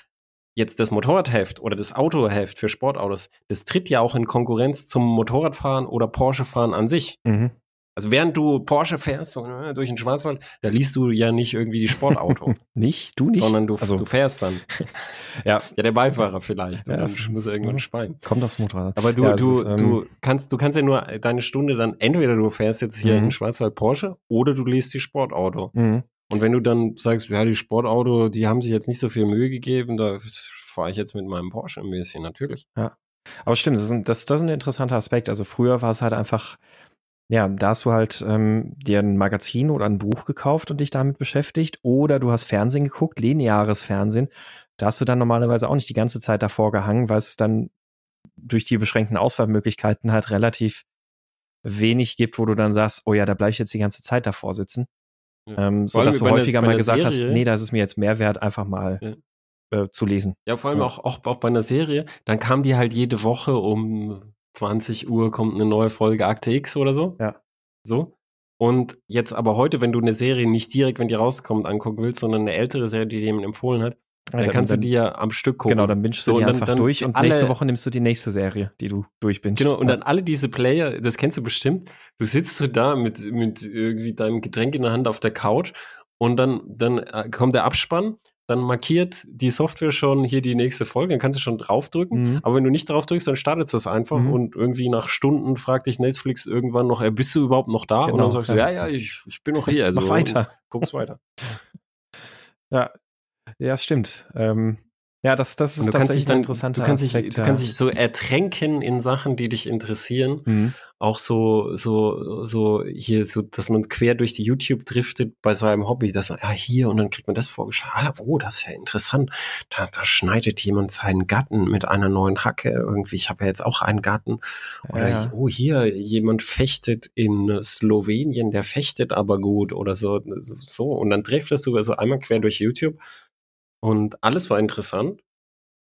jetzt das Motorradheft oder das Autoheft für Sportautos, das tritt ja auch in Konkurrenz zum Motorradfahren oder Porsche-Fahren an sich. Mhm. Also während du Porsche fährst so, ne, durch den Schwarzwald, da liest du ja nicht irgendwie die Sportauto. nicht? Du nicht? Sondern du, also. du fährst dann. ja. Ja, der Beifahrer vielleicht. Ja, dann muss er irgendwann speien. Kommt aufs Motorrad. Aber du, ja, du, ist, ähm, du kannst, du kannst ja nur deine Stunde dann, entweder du fährst jetzt hier mhm. in Schwarzwald Porsche oder du liest die Sportauto. Mhm. Und wenn du dann sagst, ja, die Sportauto, die haben sich jetzt nicht so viel Mühe gegeben, da fahre ich jetzt mit meinem Porsche ein bisschen, natürlich. Ja. Aber stimmt, das ist, ein, das, das ist ein interessanter Aspekt. Also früher war es halt einfach, ja, da hast du halt ähm, dir ein Magazin oder ein Buch gekauft und dich damit beschäftigt. Oder du hast Fernsehen geguckt, lineares Fernsehen. Da hast du dann normalerweise auch nicht die ganze Zeit davor gehangen, weil es dann durch die beschränkten Auswahlmöglichkeiten halt relativ wenig gibt, wo du dann sagst, oh ja, da bleibe ich jetzt die ganze Zeit davor sitzen. Ja. Ähm, so dass du häufiger mal gesagt Serie, hast, nee, das ist mir jetzt mehr wert, einfach mal ja. äh, zu lesen. Ja, vor allem ja. Auch, auch, auch bei einer Serie, dann kam die halt jede Woche um 20 Uhr kommt eine neue Folge Akte X oder so. Ja. So. Und jetzt aber heute, wenn du eine Serie nicht direkt, wenn die rauskommt, angucken willst, sondern eine ältere Serie, die jemand empfohlen hat, dann, dann kannst du die ja am Stück gucken. Genau, dann bingst du so, die einfach dann, durch und alle, nächste Woche nimmst du die nächste Serie, die du durchbingst. Genau, und dann alle diese Player, das kennst du bestimmt, du sitzt so da mit, mit irgendwie deinem Getränk in der Hand auf der Couch und dann, dann äh, kommt der Abspann, dann markiert die Software schon hier die nächste Folge, dann kannst du schon draufdrücken. Mhm. Aber wenn du nicht drauf drückst, dann startet es einfach mhm. und irgendwie nach Stunden fragt dich Netflix irgendwann noch, äh, bist du überhaupt noch da? Genau. Und dann sagst du, ja, ja, ich, ich bin noch hier. Also, Mach weiter. Guck's weiter. ja, ja, stimmt. Ähm, ja, das, das ist tatsächlich dann, interessant. Du kannst, Aspekt, dich, du kannst dich so ertränken in Sachen, die dich interessieren. Mhm. Auch so, so, so hier, so, dass man quer durch die YouTube driftet bei seinem Hobby, dass man, ja, hier, und dann kriegt man das vorgeschlagen. Ah, oh, das ist ja interessant. Da, da schneidet jemand seinen Gatten mit einer neuen Hacke irgendwie. Ich habe ja jetzt auch einen Gatten. Oder, ja. oh, hier, jemand fechtet in Slowenien, der fechtet aber gut oder so, so. Und dann driftest du so einmal quer durch YouTube und alles war interessant.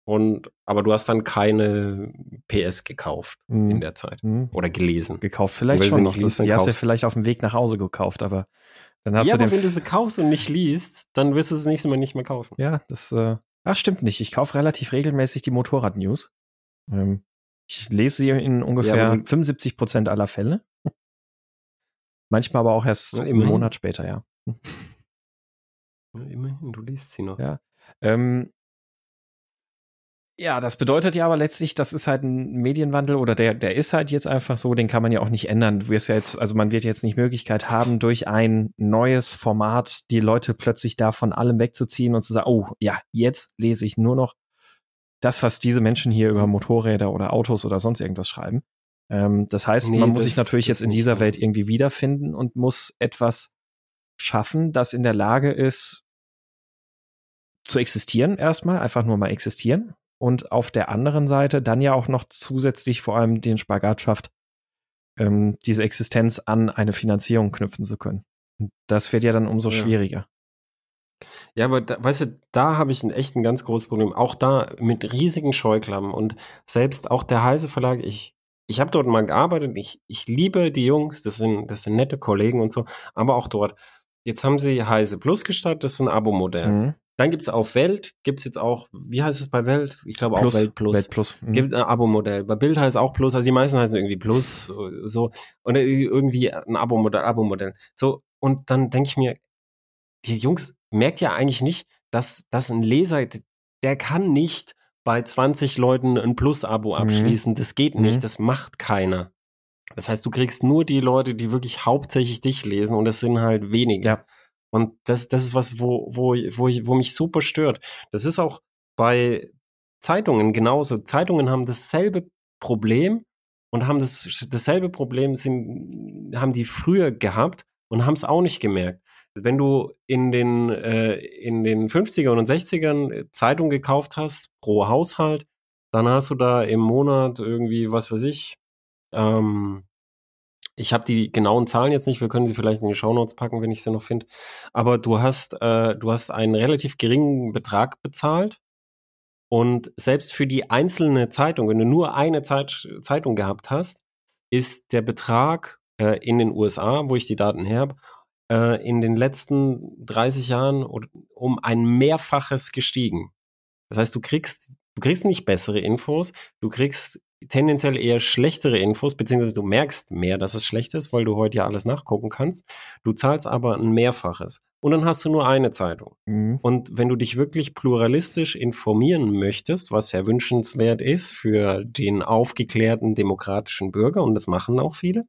Und, aber du hast dann keine PS gekauft mhm. in der Zeit. Mhm. Oder gelesen. Gekauft vielleicht schon noch. Das, die hast du ja vielleicht auf dem Weg nach Hause gekauft, aber dann hast ja, du aber wenn du sie kaufst und nicht liest, dann wirst du es das nächste Mal nicht mehr kaufen. Ja, das, äh, ach, stimmt nicht. Ich kaufe relativ regelmäßig die Motorrad-News. Ähm, ich lese sie in ungefähr ja, 75 Prozent aller Fälle. Manchmal aber auch erst einen Monat später, ja. Immerhin, du liest sie noch. Ja. Ähm, ja, das bedeutet ja aber letztlich, das ist halt ein Medienwandel oder der, der ist halt jetzt einfach so, den kann man ja auch nicht ändern. Du wirst ja jetzt, also man wird jetzt nicht Möglichkeit haben, durch ein neues Format die Leute plötzlich da von allem wegzuziehen und zu sagen, oh ja, jetzt lese ich nur noch das, was diese Menschen hier über Motorräder oder Autos oder sonst irgendwas schreiben. Ähm, das heißt, nee, man muss sich natürlich jetzt in dieser Welt irgendwie wiederfinden und muss etwas schaffen, das in der Lage ist, zu existieren erstmal, einfach nur mal existieren. Und auf der anderen Seite dann ja auch noch zusätzlich vor allem den Spagat schafft, ähm, diese Existenz an eine Finanzierung knüpfen zu können. Und das wird ja dann umso ja. schwieriger. Ja, aber da, weißt du, da habe ich ein echt ein ganz großes Problem. Auch da mit riesigen Scheuklappen und selbst auch der Heise Verlag, ich, ich habe dort mal gearbeitet, ich, ich liebe die Jungs, das sind, das sind nette Kollegen und so, aber auch dort. Jetzt haben sie Heise Plus gestartet, das ist ein Abo-Modell. Mhm. Dann gibt es auf Welt, gibt es jetzt auch, wie heißt es bei Welt? Ich glaube auch Welt Plus. Welt Plus. Mhm. Gibt ein Abo-Modell. Bei Bild heißt auch Plus, also die meisten heißen irgendwie Plus, so. Und irgendwie ein Abo-Modell, Abo-Modell. So, und dann denke ich mir, die Jungs merkt ja eigentlich nicht, dass, dass ein Leser, der kann nicht bei 20 Leuten ein Plus-Abo mhm. abschließen. Mhm. Das geht nicht, mhm. das macht keiner. Das heißt, du kriegst nur die Leute, die wirklich hauptsächlich dich lesen und das sind halt wenige. Ja. Und das, das ist was, wo, wo, wo, wo mich super stört. Das ist auch bei Zeitungen genauso. Zeitungen haben dasselbe Problem und haben das, dasselbe Problem sind, haben die früher gehabt und haben es auch nicht gemerkt. Wenn du in den, äh, in den 50ern und 60ern Zeitung gekauft hast, pro Haushalt, dann hast du da im Monat irgendwie, was weiß ich, ähm, ich habe die genauen Zahlen jetzt nicht, wir können sie vielleicht in die Shownotes packen, wenn ich sie noch finde. Aber du hast, äh, du hast einen relativ geringen Betrag bezahlt. Und selbst für die einzelne Zeitung, wenn du nur eine Zeit, Zeitung gehabt hast, ist der Betrag äh, in den USA, wo ich die Daten her habe, äh, in den letzten 30 Jahren um ein Mehrfaches gestiegen. Das heißt, du kriegst, du kriegst nicht bessere Infos, du kriegst tendenziell eher schlechtere Infos, beziehungsweise du merkst mehr, dass es schlecht ist, weil du heute ja alles nachgucken kannst. Du zahlst aber ein Mehrfaches. Und dann hast du nur eine Zeitung. Mhm. Und wenn du dich wirklich pluralistisch informieren möchtest, was ja wünschenswert ist für den aufgeklärten demokratischen Bürger, und das machen auch viele,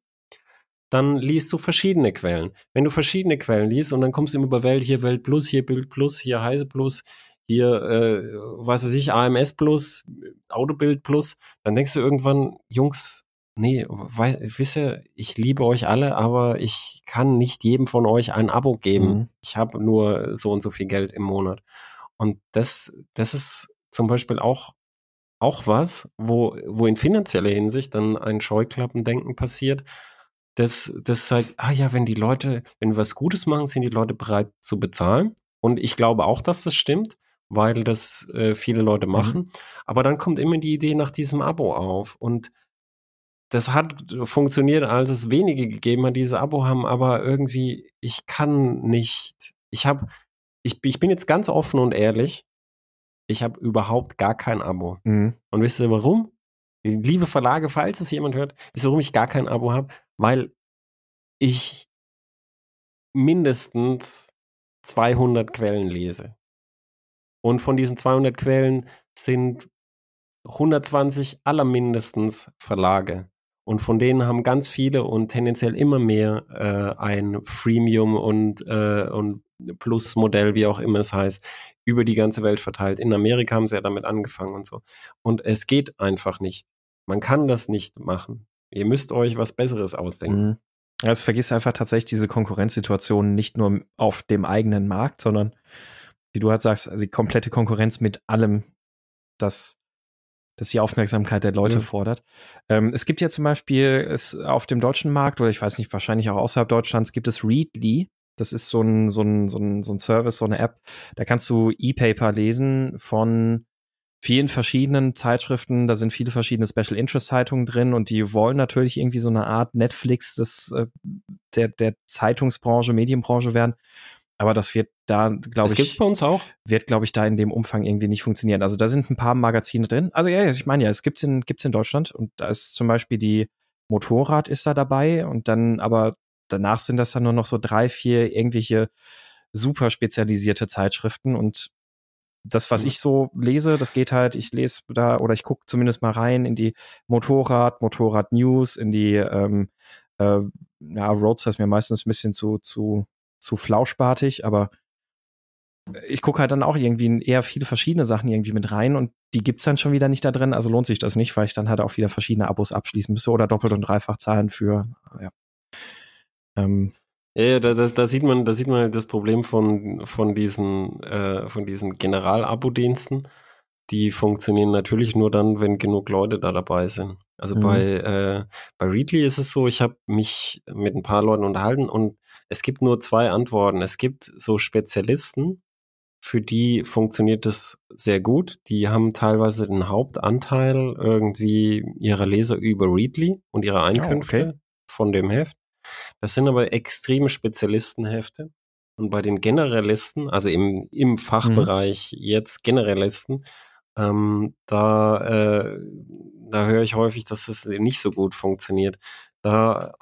dann liest du verschiedene Quellen. Wenn du verschiedene Quellen liest und dann kommst du immer über Welt, hier Welt Plus, hier Bild Plus, hier Heise Plus, hier, äh, was weiß ich, AMS Plus, Autobild Plus, dann denkst du irgendwann, Jungs, nee, weil, wisse, ich liebe euch alle, aber ich kann nicht jedem von euch ein Abo geben. Mhm. Ich habe nur so und so viel Geld im Monat. Und das, das ist zum Beispiel auch, auch was, wo, wo in finanzieller Hinsicht dann ein Scheuklappendenken passiert. Das, das sagt, ah ja, wenn die Leute, wenn wir was Gutes machen, sind die Leute bereit zu bezahlen. Und ich glaube auch, dass das stimmt weil das äh, viele Leute mhm. machen. Mhm. Aber dann kommt immer die Idee nach diesem Abo auf. Und das hat funktioniert, als es wenige gegeben hat, die diese Abo haben, aber irgendwie, ich kann nicht, ich habe, ich, ich bin jetzt ganz offen und ehrlich, ich habe überhaupt gar kein Abo. Mhm. Und wisst ihr warum? Liebe Verlage, falls es jemand hört, wisst ihr, warum ich gar kein Abo habe? Weil ich mindestens 200 Quellen lese. Und von diesen 200 Quellen sind 120 allermindestens Verlage. Und von denen haben ganz viele und tendenziell immer mehr äh, ein Freemium und, äh, und Plus-Modell, wie auch immer es heißt, über die ganze Welt verteilt. In Amerika haben sie ja damit angefangen und so. Und es geht einfach nicht. Man kann das nicht machen. Ihr müsst euch was Besseres ausdenken. Mhm. Ja, es vergisst einfach tatsächlich diese Konkurrenzsituation nicht nur auf dem eigenen Markt, sondern wie du halt sagst, also die komplette Konkurrenz mit allem, das das die Aufmerksamkeit der Leute Ja. fordert. Ähm, es gibt ja zum Beispiel es auf dem deutschen Markt oder ich weiß nicht, wahrscheinlich auch außerhalb Deutschlands gibt es Readly. Das ist so ein, so ein, so ein, so ein Service, so eine App. Da kannst du E-Paper lesen von vielen verschiedenen Zeitschriften. Da sind viele verschiedene Special Interest Zeitungen drin und die wollen natürlich irgendwie so eine Art Netflix des, äh, der, der Zeitungsbranche, Medienbranche werden. Aber das wird da, glaube Das ich, gibt's bei uns auch. wird, glaube ich, da in dem Umfang irgendwie nicht funktionieren. Also da sind ein paar Magazine drin. Also ja, ich meine ja, es gibt's in, gibt's in Deutschland und da ist zum Beispiel die Motorrad ist da dabei und dann aber danach sind das dann nur noch so drei, vier irgendwelche super spezialisierte Zeitschriften und das, was Mhm. ich so lese, das geht halt, ich lese da oder ich gucke zumindest mal rein in die Motorrad, Motorrad News, in die ähm, äh, ja, Roadster ist mir meistens ein bisschen zu, zu, zu flauschbartig, aber ich gucke halt dann auch irgendwie eher viele verschiedene Sachen irgendwie mit rein und die gibt's dann schon wieder nicht da drin, also lohnt sich das nicht, weil ich dann halt auch wieder verschiedene Abos abschließen müsste oder doppelt und dreifach zahlen für, ja. Ähm, Ja, ja da, da, da sieht man, da sieht man halt das Problem von, von diesen, äh, von diesen General-Abo-Diensten. Die funktionieren natürlich nur dann, wenn genug Leute da dabei sind. Also Mhm. bei, äh, bei Readly ist es so, ich habe mich mit ein paar Leuten unterhalten und es gibt nur zwei Antworten. Es gibt so Spezialisten, für die funktioniert das sehr gut. Die haben teilweise den Hauptanteil irgendwie ihrer Leser über Readly und ihre Einkünfte okay. von dem Heft. Das sind aber extreme Spezialistenhefte. Und bei den Generalisten, also im, im Fachbereich jetzt Generalisten, ähm, da, äh, da höre ich häufig, dass es nicht so gut funktioniert. Da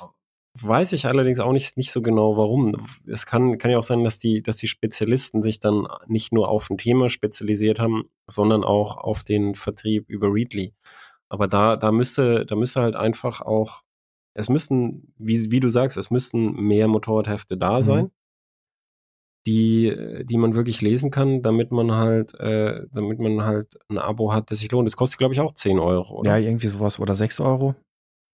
weiß ich allerdings auch nicht, nicht so genau, warum. Es kann, kann ja auch sein, dass die, dass die Spezialisten sich dann nicht nur auf ein Thema spezialisiert haben, sondern auch auf den Vertrieb über Readly. Aber da, da müsste, da müsste halt einfach auch, es müssten, wie, wie du sagst, es müssten mehr Motorradhefte da Mhm. sein, die, die man wirklich lesen kann, damit man halt, äh, damit man halt ein Abo hat, das sich lohnt. Das kostet, glaube ich, auch 10 Euro, oder? ja, irgendwie sowas oder sechs Euro.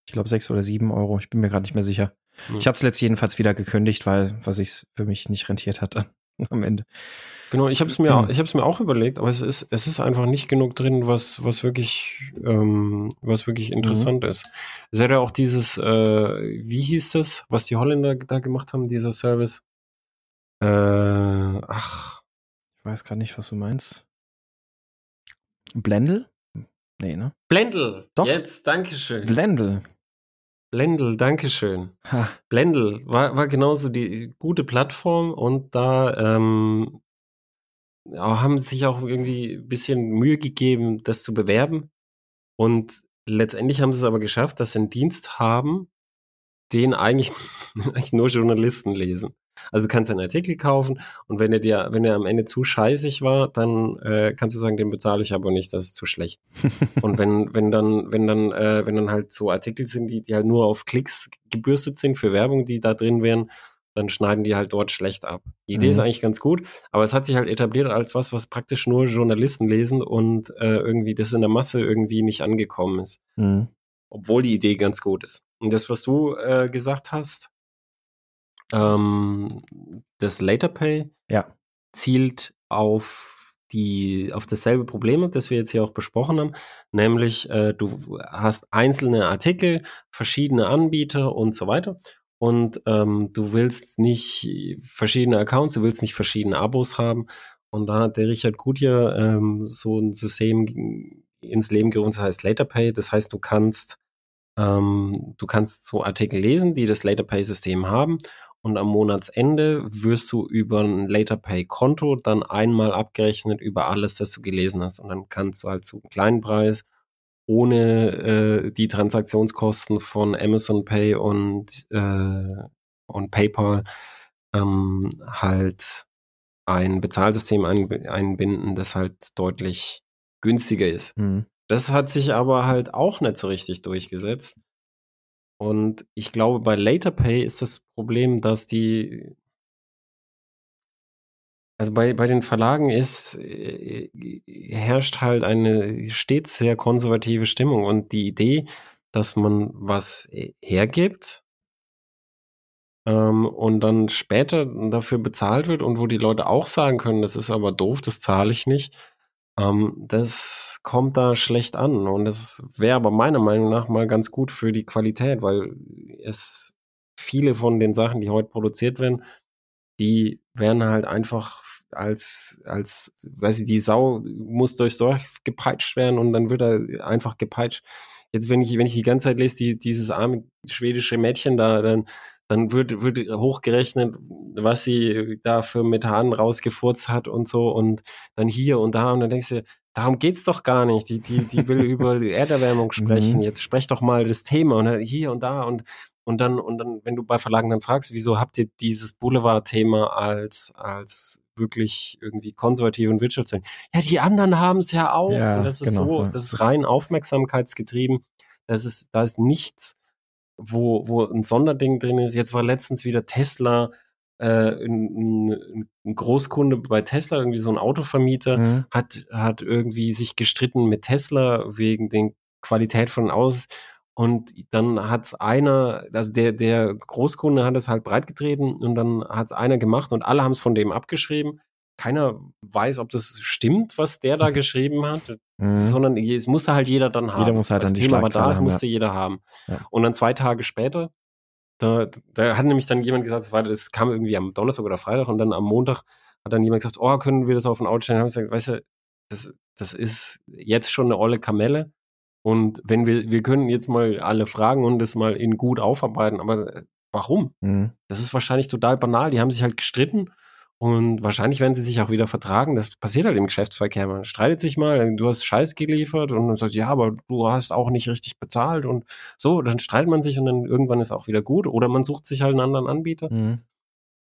Ich glaube sechs oder sieben Euro. Ich bin mir gerade nicht mehr sicher. Hm. Ich hatte es letzt jedenfalls wieder gekündigt, weil was ich für mich nicht rentiert hatte am Ende. Genau, ich habe es mir, Mhm. ich habe es mir auch überlegt, aber es ist, es ist einfach nicht genug drin, was, was wirklich, ähm, was wirklich interessant ist. Es ja auch dieses, äh, wie hieß das, was die Holländer da gemacht haben, dieser Service? Äh, ach, Ich weiß gerade nicht, was du meinst. Blendel? Nee, ne? Blendl. Doch. Jetzt, Dankeschön. Blendel. Blendl, Dankeschön. Ha. Blendl war, war genauso die gute Plattform und da ähm, haben sich auch irgendwie ein bisschen Mühe gegeben, das zu bewerben. Und letztendlich haben sie es aber geschafft, dass sie einen Dienst haben, den eigentlich, eigentlich nur Journalisten lesen. Also du kannst einen Artikel kaufen und wenn er dir, wenn er am Ende zu scheißig war, dann äh, kannst du sagen, den bezahle ich aber nicht, das ist zu schlecht. Und wenn, wenn dann, wenn dann, äh, wenn dann halt so Artikel sind, die, die halt nur auf Klicks gebürstet sind für Werbung, die da drin wären, dann schneiden die halt dort schlecht ab. Die Idee Mhm. ist eigentlich ganz gut, aber es hat sich halt etabliert als was, was praktisch nur Journalisten lesen und äh, irgendwie das in der Masse irgendwie nicht angekommen ist. Mhm. Obwohl die Idee ganz gut ist. Und das, was du äh, gesagt hast, ähm, das Later Pay Ja. zielt auf die auf dasselbe Problem, das wir jetzt hier auch besprochen haben, nämlich äh, du hast einzelne Artikel, verschiedene Anbieter und so weiter. Und ähm, du willst nicht verschiedene Accounts, du willst nicht verschiedene Abos haben. Und da hat der Richard Gutjahr ähm, so ein System ins Leben gerufen, das heißt LaterPay, das heißt du kannst ähm, du kannst so Artikel lesen, die das LaterPay-System haben und am Monatsende wirst du über ein Later Pay Konto dann einmal abgerechnet über alles, das du gelesen hast und dann kannst du halt zu einem kleinen Preis ohne äh, die Transaktionskosten von Amazon Pay und, äh, und PayPal ähm, halt ein Bezahlsystem ein, einbinden, das halt deutlich günstiger ist. Mhm. Das hat sich aber halt auch nicht so richtig durchgesetzt. Und ich glaube, bei LaterPay ist das Problem, dass die also bei, bei den Verlagen ist, äh, herrscht halt eine stets sehr konservative Stimmung und die Idee, dass man was hergibt ähm, und dann später dafür bezahlt wird und wo die Leute auch sagen können, das ist aber doof, das zahle ich nicht, ähm, das kommt da schlecht an. Und das wäre aber meiner Meinung nach mal ganz gut für die Qualität, weil es viele von den Sachen, die heute produziert werden, die werden halt einfach als, als, weiß ich, die Sau muss durchs Dorf gepeitscht werden und dann wird er einfach gepeitscht. Jetzt, wenn ich, wenn ich die ganze Zeit lese, die, dieses arme schwedische Mädchen da, dann, dann wird, wird hochgerechnet, was sie da für Methan rausgefurzt hat und so und dann hier und da und dann denkst du, darum geht's doch gar nicht. Die, die, die will über Erderwärmung sprechen. Mhm. Jetzt sprech doch mal das Thema und hier und da und und dann, und dann, wenn du bei Verlagen dann fragst, wieso habt ihr dieses Boulevard-Thema als, als wirklich irgendwie konservativ und wirtschaftlich? Ja, die anderen haben es ja auch. Ja, und das ist genau, so, das ist rein aufmerksamkeitsgetrieben. Das ist, da ist nichts, wo, wo ein Sonderding drin ist. Jetzt war letztens wieder Tesla, äh, ein, ein, ein Großkunde bei Tesla, irgendwie so ein Autovermieter, mhm. hat, hat irgendwie sich gestritten mit Tesla wegen den Qualität von Aus. Und dann hat einer, also der, der Großkunde hat es halt breitgetreten und dann hat es einer gemacht und alle haben es von dem abgeschrieben keiner weiß, ob das stimmt, was der da geschrieben hat, mhm. sondern es musste halt jeder dann haben. Jeder muss halt das dann Thema war da, es musste ja. jeder haben. Ja. Und dann zwei Tage später, da, da hat nämlich dann jemand gesagt, das, war, das kam irgendwie am Donnerstag oder Freitag und dann am Montag hat dann jemand gesagt, oh, können wir das auf ein Auto stellen? Und ich gesagt, weißt du, das, das ist jetzt schon eine olle Kamelle. Und wenn wir, wir können jetzt mal alle fragen und das mal in gut aufarbeiten, aber äh, warum? Mhm. Das ist wahrscheinlich total banal. Die haben sich halt gestritten und wahrscheinlich werden sie sich auch wieder vertragen. Das passiert halt im Geschäftsverkehr. Man streitet sich mal, du hast Scheiß geliefert und dann sagt, ja, aber du hast auch nicht richtig bezahlt und so, dann streitet man sich und dann irgendwann ist auch wieder gut. Oder man sucht sich halt einen anderen Anbieter. Mhm.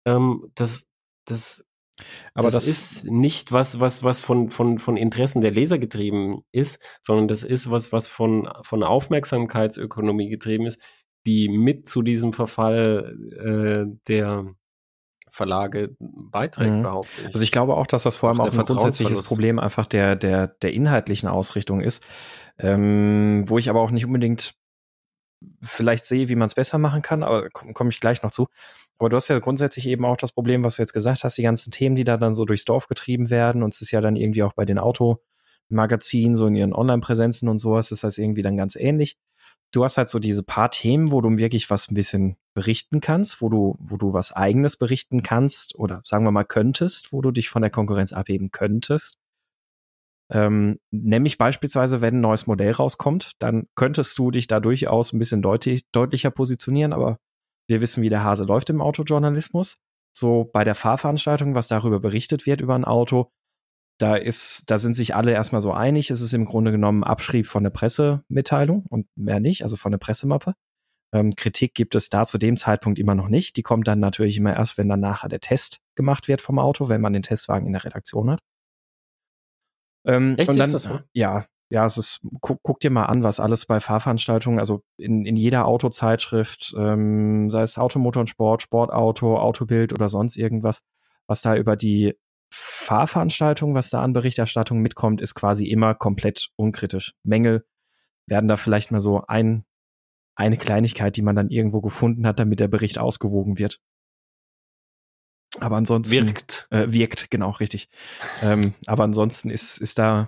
Ähm, das, das, aber das, das, ist nicht was, was, was von, von, von Interessen der Leser getrieben ist, sondern das ist was, was von, von Aufmerksamkeitsökonomie getrieben ist, die mit zu diesem Verfall äh, der Verlage beiträgt, mhm. behaupte ich. Also ich glaube auch, dass das vor allem auch, auch ein grundsätzliches Problem einfach der, der, der inhaltlichen Ausrichtung ist, ähm, wo ich aber auch nicht unbedingt vielleicht sehe, wie man es besser machen kann, aber komme komm ich gleich noch zu. Aber du hast ja grundsätzlich eben auch das Problem, was du jetzt gesagt hast, die ganzen Themen, die da dann so durchs Dorf getrieben werden und es ist ja dann irgendwie auch bei den Automagazinen, so in ihren Online-Präsenzen und sowas, ist das irgendwie dann ganz ähnlich du hast halt so diese paar Themen, wo du wirklich was ein bisschen berichten kannst, wo du, wo du was eigenes berichten kannst oder sagen wir mal könntest, wo du dich von der Konkurrenz abheben könntest. Ähm, nämlich beispielsweise, wenn ein neues Modell rauskommt, dann könntest du dich da durchaus ein bisschen deutlich, deutlicher positionieren, aber wir wissen, wie der Hase läuft im Autojournalismus. So bei der Fahrveranstaltung, was darüber berichtet wird über ein Auto, da ist, da sind sich alle erstmal so einig. Es ist im Grunde genommen Abschrieb von der Pressemitteilung und mehr nicht, also von der Pressemappe. Ähm, Kritik gibt es da zu dem Zeitpunkt immer noch nicht. Die kommt dann natürlich immer erst, wenn dann nachher der Test gemacht wird vom Auto, wenn man den Testwagen in der Redaktion hat. Ähm, Echt und dann, ist das so? Ja, ja, es ist, guck, guck, dir mal an, was alles bei Fahrveranstaltungen, also in, in jeder Autozeitschrift, ähm, sei es Automotor und Sport, Sportauto, Autobild oder sonst irgendwas, was da über die Fahrveranstaltung, was da an Berichterstattung mitkommt, ist quasi immer komplett unkritisch. Mängel werden da vielleicht mal so ein, eine Kleinigkeit, die man dann irgendwo gefunden hat, damit der Bericht ausgewogen wird. Aber ansonsten wirkt äh, wirkt genau richtig. ähm, aber ansonsten ist ist da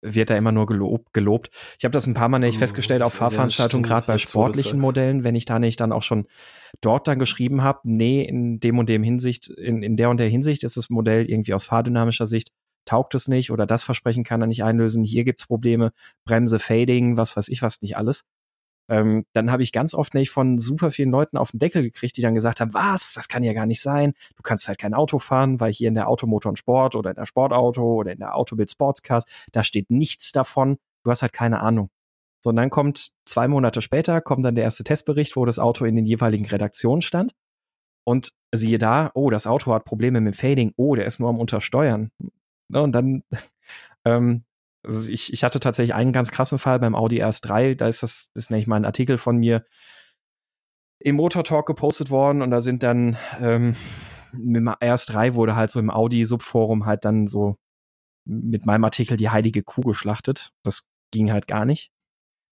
wird da immer nur gelobt. gelobt. Ich habe das ein paar Mal nicht oh, festgestellt auf Fahrveranstaltungen, gerade bei sportlichen Modellen, wenn ich da nicht dann auch schon dort dann geschrieben habe, nee, in dem und dem Hinsicht, in, in der und der Hinsicht ist das Modell irgendwie aus fahrdynamischer Sicht taugt es nicht oder das Versprechen kann er nicht einlösen, hier gibt's Probleme, Bremse, Fading, was weiß ich was, nicht alles. Ähm, dann habe ich ganz oft nicht von super vielen Leuten auf den Deckel gekriegt, die dann gesagt haben, was, das kann ja gar nicht sein. Du kannst halt kein Auto fahren, weil hier in der Automotor und Sport oder in der Sportauto oder in der Autobild Sportscast, da steht nichts davon. Du hast halt keine Ahnung. So, und dann kommt zwei Monate später, kommt dann der erste Testbericht, wo das Auto in den jeweiligen Redaktionen stand. Und siehe da, oh, das Auto hat Probleme mit dem Fading, oh, der ist nur am Untersteuern. Ne, und dann ähm, also ich, ich hatte tatsächlich einen ganz krassen Fall beim Audi RS3, da ist das, das ist nämlich mal ein Artikel von mir im Motor Talk gepostet worden und da sind dann ähm, mit dem RS3 wurde halt so im Audi-Subforum halt dann so mit meinem Artikel die heilige Kuh geschlachtet. Das ging halt gar nicht.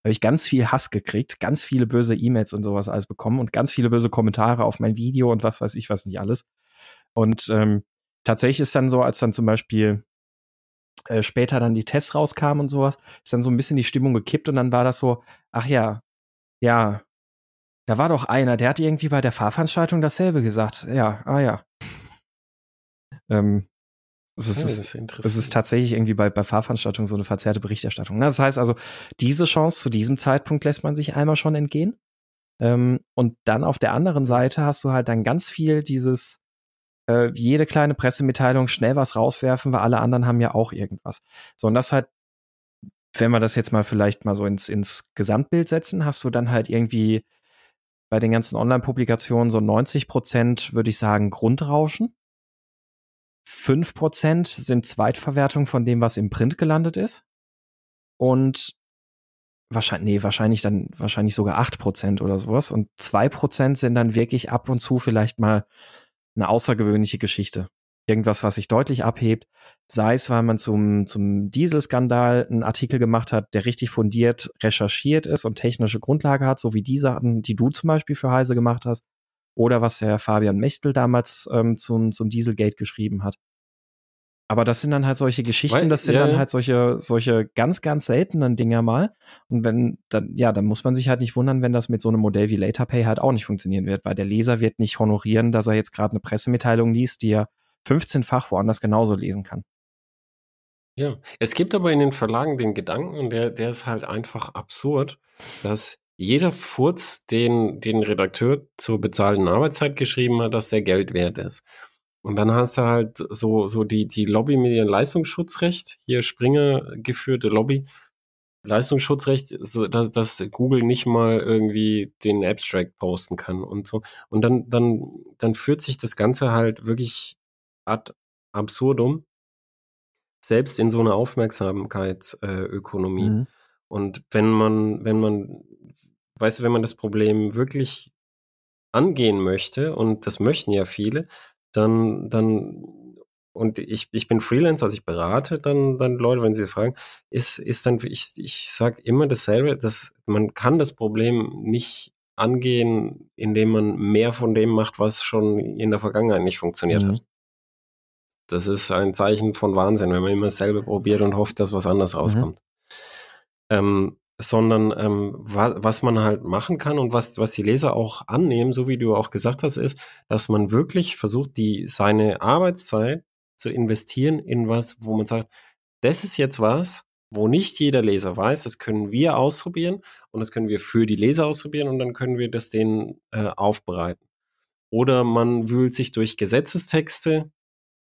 Da habe ich ganz viel Hass gekriegt, ganz viele böse E-Mails und sowas alles bekommen und ganz viele böse Kommentare auf mein Video und was weiß ich was nicht alles. Und ähm, tatsächlich ist dann so, als dann zum Beispiel äh, später dann die Tests rauskamen und sowas, ist dann so ein bisschen die Stimmung gekippt und dann war das so, ach ja, ja, da war doch einer, der hat irgendwie bei der Fahrveranstaltung dasselbe gesagt. Ja, ah ja. ähm, es ist, ja, ist es ist tatsächlich irgendwie bei, bei Fahrveranstaltungen so eine verzerrte Berichterstattung. Das heißt also, diese Chance zu diesem Zeitpunkt lässt man sich einmal schon entgehen. Ähm, und dann auf der anderen Seite hast du halt dann ganz viel dieses, äh, jede kleine Pressemitteilung schnell was rauswerfen, weil alle anderen haben ja auch irgendwas. So, und das halt, wenn wir das jetzt mal vielleicht mal so ins, ins Gesamtbild setzen, hast du dann halt irgendwie bei den ganzen Online-Publikationen so 90 Prozent, würde ich sagen, Grundrauschen. 5 Prozent sind Zweitverwertung von dem, was im Print gelandet ist. Und wahrscheinlich, nee, wahrscheinlich dann, wahrscheinlich sogar 8 Prozent oder sowas. Und 2 Prozent sind dann wirklich ab und zu vielleicht mal eine außergewöhnliche Geschichte. Irgendwas, was sich deutlich abhebt, sei es, weil man zum, zum Dieselskandal einen Artikel gemacht hat, der richtig fundiert recherchiert ist und technische Grundlage hat, so wie die Sachen, die du zum Beispiel für Heise gemacht hast, oder was der Fabian Mechtel damals ähm, zum, zum Dieselgate geschrieben hat. Aber das sind dann halt solche Geschichten, das sind ja, dann halt solche, solche ganz, ganz seltenen Dinger mal. Und wenn, dann, ja, dann muss man sich halt nicht wundern, wenn das mit so einem Modell wie LaterPay halt auch nicht funktionieren wird, weil der Leser wird nicht honorieren, dass er jetzt gerade eine Pressemitteilung liest, die er 15-fach woanders genauso lesen kann. Ja, es gibt aber in den Verlagen den Gedanken, und der, der ist halt einfach absurd, dass jeder Furz, den den Redakteur zur bezahlten Arbeitszeit geschrieben hat, dass der Geld wert ist. Und dann hast du halt so, so die, die Lobby mit ihrem Leistungsschutzrecht, hier Springer geführte Lobby, Leistungsschutzrecht, so, dass, dass Google nicht mal irgendwie den Abstract posten kann und so. Und dann, dann, dann führt sich das Ganze halt wirklich ad absurdum, selbst in so einer Aufmerksamkeitsökonomie. Äh, mhm. Und wenn man, wenn man, weißt du, wenn man das Problem wirklich angehen möchte, und das möchten ja viele, dann, dann, und ich, ich bin Freelancer, also ich berate dann, dann Leute, wenn sie fragen, ist, ist dann, ich, ich sage immer dasselbe, dass man kann das Problem nicht angehen, indem man mehr von dem macht, was schon in der Vergangenheit nicht funktioniert mhm. hat. Das ist ein Zeichen von Wahnsinn, wenn man immer dasselbe probiert und hofft, dass was anderes mhm. rauskommt. Mhm. Ähm, sondern ähm, wa was man halt machen kann und was, was die Leser auch annehmen, so wie du auch gesagt hast, ist, dass man wirklich versucht, die seine Arbeitszeit zu investieren in was, wo man sagt, das ist jetzt was, wo nicht jeder Leser weiß, das können wir ausprobieren und das können wir für die Leser ausprobieren und dann können wir das denen äh, aufbereiten. Oder man wühlt sich durch Gesetzestexte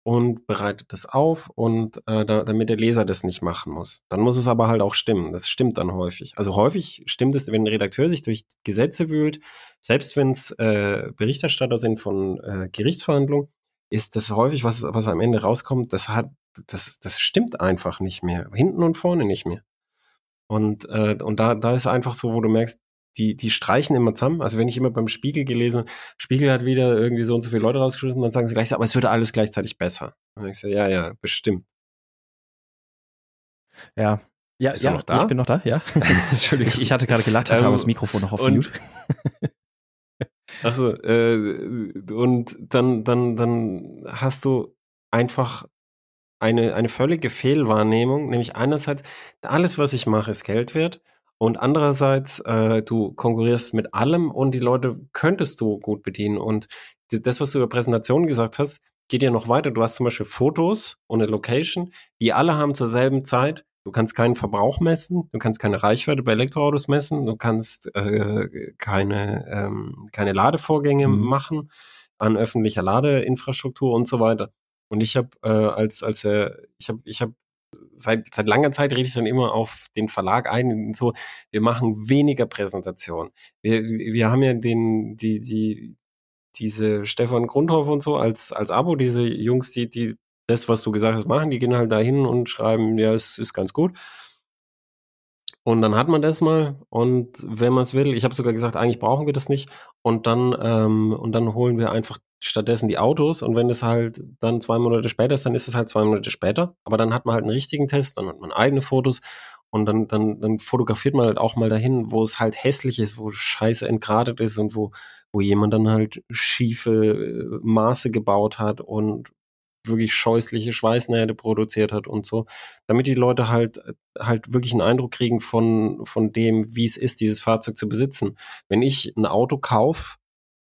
und bereitet das auf und äh, da, damit der Leser das nicht machen muss. Dann muss es aber halt auch stimmen. Das stimmt dann häufig. Also häufig stimmt es, wenn ein Redakteur sich durch Gesetze wühlt, selbst wenn es äh, Berichterstatter sind von äh, Gerichtsverhandlungen, ist das häufig, was, was am Ende rauskommt, das hat, das, das stimmt einfach nicht mehr. Hinten und vorne nicht mehr. Und, äh, und da, da ist einfach so, wo du merkst, die, die streichen immer zusammen. Also wenn ich immer beim Spiegel gelesen, Spiegel hat wieder irgendwie so und so viele Leute rausgeschmissen, dann sagen sie gleich, aber es würde alles gleichzeitig besser. Und ich so, ja, ja, bestimmt. Ja. Ja, Bist ja, ich bin noch da, ja. Entschuldigung. Ich, ich hatte gerade gelacht, hatte ähm, aber das Mikrofon noch auf und, Mute. Achso, äh, und dann, dann, dann hast du einfach eine, eine völlige Fehlwahrnehmung, nämlich einerseits, alles, was ich mache, ist Geld wert und andererseits, äh, du konkurrierst mit allem und die Leute könntest du gut bedienen. Und das, was du über Präsentationen gesagt hast, geht ja noch weiter. Du hast zum Beispiel Fotos und eine Location, die alle haben zur selben Zeit Du kannst keinen Verbrauch messen, du kannst keine Reichweite bei Elektroautos messen, du kannst äh, keine, ähm, keine Ladevorgänge mhm. machen an öffentlicher Ladeinfrastruktur und so weiter. Und ich habe äh, als als äh, ich habe ich habe seit seit langer Zeit rede ich dann immer auf den Verlag ein so wir machen weniger Präsentation. Wir wir haben ja den die die diese Stefan Grundhoff und so als als Abo diese Jungs die die das, was du gesagt hast, machen. Die gehen halt dahin und schreiben, ja, es ist ganz gut. Und dann hat man das mal und wenn man es will, ich habe sogar gesagt, eigentlich brauchen wir das nicht. Und dann ähm, und dann holen wir einfach stattdessen die Autos und wenn es halt dann zwei Monate später ist, dann ist es halt zwei Monate später. Aber dann hat man halt einen richtigen Test, dann hat man eigene Fotos und dann dann dann fotografiert man halt auch mal dahin, wo es halt hässlich ist, wo Scheiße entgradet ist und wo wo jemand dann halt schiefe äh, Maße gebaut hat und wirklich scheußliche Schweißnähte produziert hat und so, damit die Leute halt halt wirklich einen Eindruck kriegen von von dem, wie es ist, dieses Fahrzeug zu besitzen. Wenn ich ein Auto kaufe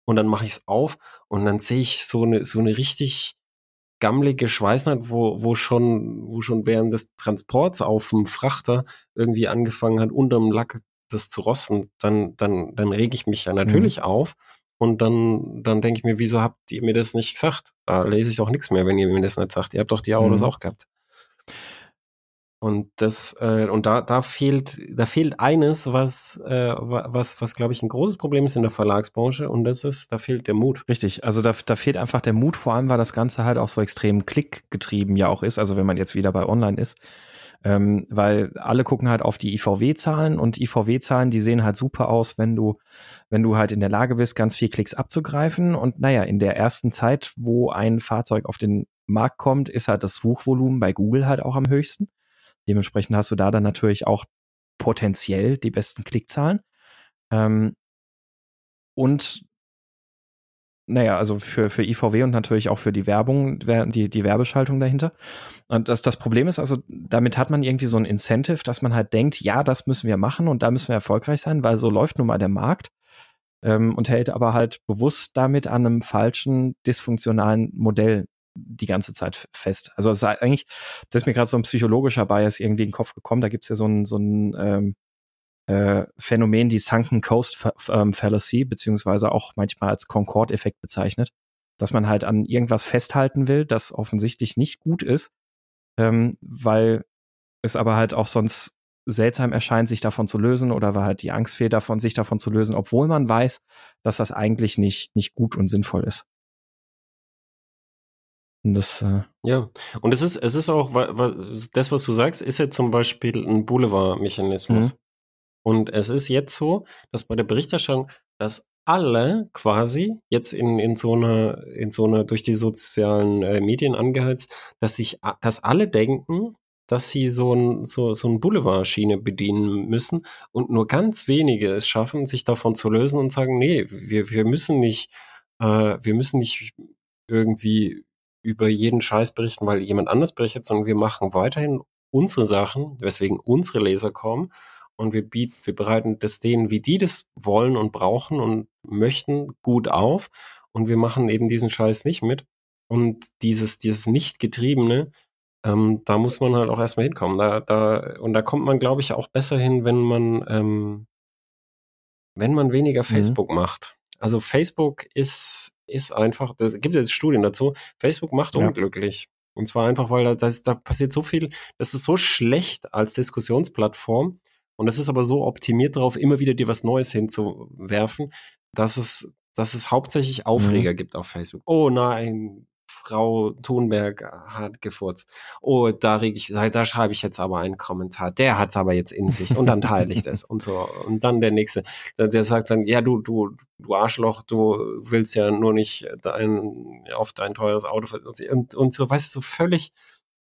und dann mache ich es auf und dann sehe ich so eine so eine richtig gammelige Schweißnaht, wo wo schon wo schon während des Transports auf dem Frachter irgendwie angefangen hat, unterm Lack das zu rosten, dann dann dann rege ich mich ja natürlich mhm. auf und dann, dann denke ich mir, wieso habt ihr mir das nicht gesagt? Da lese ich auch nichts mehr, wenn ihr mir das nicht sagt. Ihr habt doch die Autos mhm. auch gehabt. Und das, äh, und da, da fehlt, da fehlt eines, was, äh, was, was, glaube ich, ein großes Problem ist in der Verlagsbranche, und das ist, da fehlt der Mut. Richtig, also da, da fehlt einfach der Mut, vor allem, weil das Ganze halt auch so extrem klickgetrieben ja auch ist, also wenn man jetzt wieder bei online ist. Ähm, weil alle gucken halt auf die IVW-Zahlen und IVW-Zahlen, die sehen halt super aus, wenn du, wenn du halt in der Lage bist, ganz viel Klicks abzugreifen. Und naja, in der ersten Zeit, wo ein Fahrzeug auf den Markt kommt, ist halt das Suchvolumen bei Google halt auch am höchsten. Dementsprechend hast du da dann natürlich auch potenziell die besten Klickzahlen. Ähm, und naja, also für, für IVW und natürlich auch für die Werbung, die, die Werbeschaltung dahinter. Und das, das Problem ist also, damit hat man irgendwie so ein Incentive, dass man halt denkt, ja, das müssen wir machen und da müssen wir erfolgreich sein, weil so läuft nun mal der Markt ähm, und hält aber halt bewusst damit an einem falschen, dysfunktionalen Modell die ganze Zeit fest. Also es ist eigentlich, das ist mir gerade so ein psychologischer Bias irgendwie in den Kopf gekommen. Da gibt's ja so ein, so ein ähm, äh, Phänomen, die Sunken Coast ähm, Fallacy, beziehungsweise auch manchmal als Concorde-Effekt bezeichnet, dass man halt an irgendwas festhalten will, das offensichtlich nicht gut ist, ähm, weil es aber halt auch sonst seltsam erscheint, sich davon zu lösen oder weil halt die Angst fehlt davon, sich davon zu lösen, obwohl man weiß, dass das eigentlich nicht, nicht gut und sinnvoll ist. Das, äh ja, und es ist, es ist auch, das, was du sagst, ist ja zum Beispiel ein Boulevardmechanismus. Mhm. Und es ist jetzt so, dass bei der Berichterstattung, dass alle quasi jetzt in, in so einer, in so einer durch die sozialen äh, Medien angeheizt, dass sich, dass alle denken, dass sie so ein, so, so ein Boulevardschiene bedienen müssen und nur ganz wenige es schaffen, sich davon zu lösen und sagen, nee, wir, wir müssen nicht, äh, wir müssen nicht irgendwie über jeden Scheiß berichten, weil jemand anders berichtet, sondern wir machen weiterhin unsere Sachen, weswegen unsere Leser kommen und wir bieten, wir bereiten das denen, wie die das wollen und brauchen und möchten, gut auf und wir machen eben diesen Scheiß nicht mit. Und dieses, dieses Nicht-Getriebene, ähm, da muss man halt auch erstmal hinkommen. Da, da, und da kommt man, glaube ich, auch besser hin, wenn man, ähm, wenn man weniger mhm. Facebook mhm. macht. Also Facebook ist, ist einfach, es gibt jetzt Studien dazu, Facebook macht ja. unglücklich. Und zwar einfach, weil da, das, da passiert so viel, das ist so schlecht als Diskussionsplattform, und es ist aber so optimiert darauf, immer wieder dir was Neues hinzuwerfen, dass es, dass es hauptsächlich mhm. Aufreger mhm. gibt auf Facebook. Oh nein, Frau Thunberg hat gefurzt. Oh, da reg ich, da schreibe ich jetzt aber einen Kommentar. Der hat's aber jetzt in sich und dann teile ich das und so. Und dann der nächste, der sagt dann, ja, du, du, du Arschloch, du willst ja nur nicht dein, auf dein teures Auto und, und so, weißt du, so völlig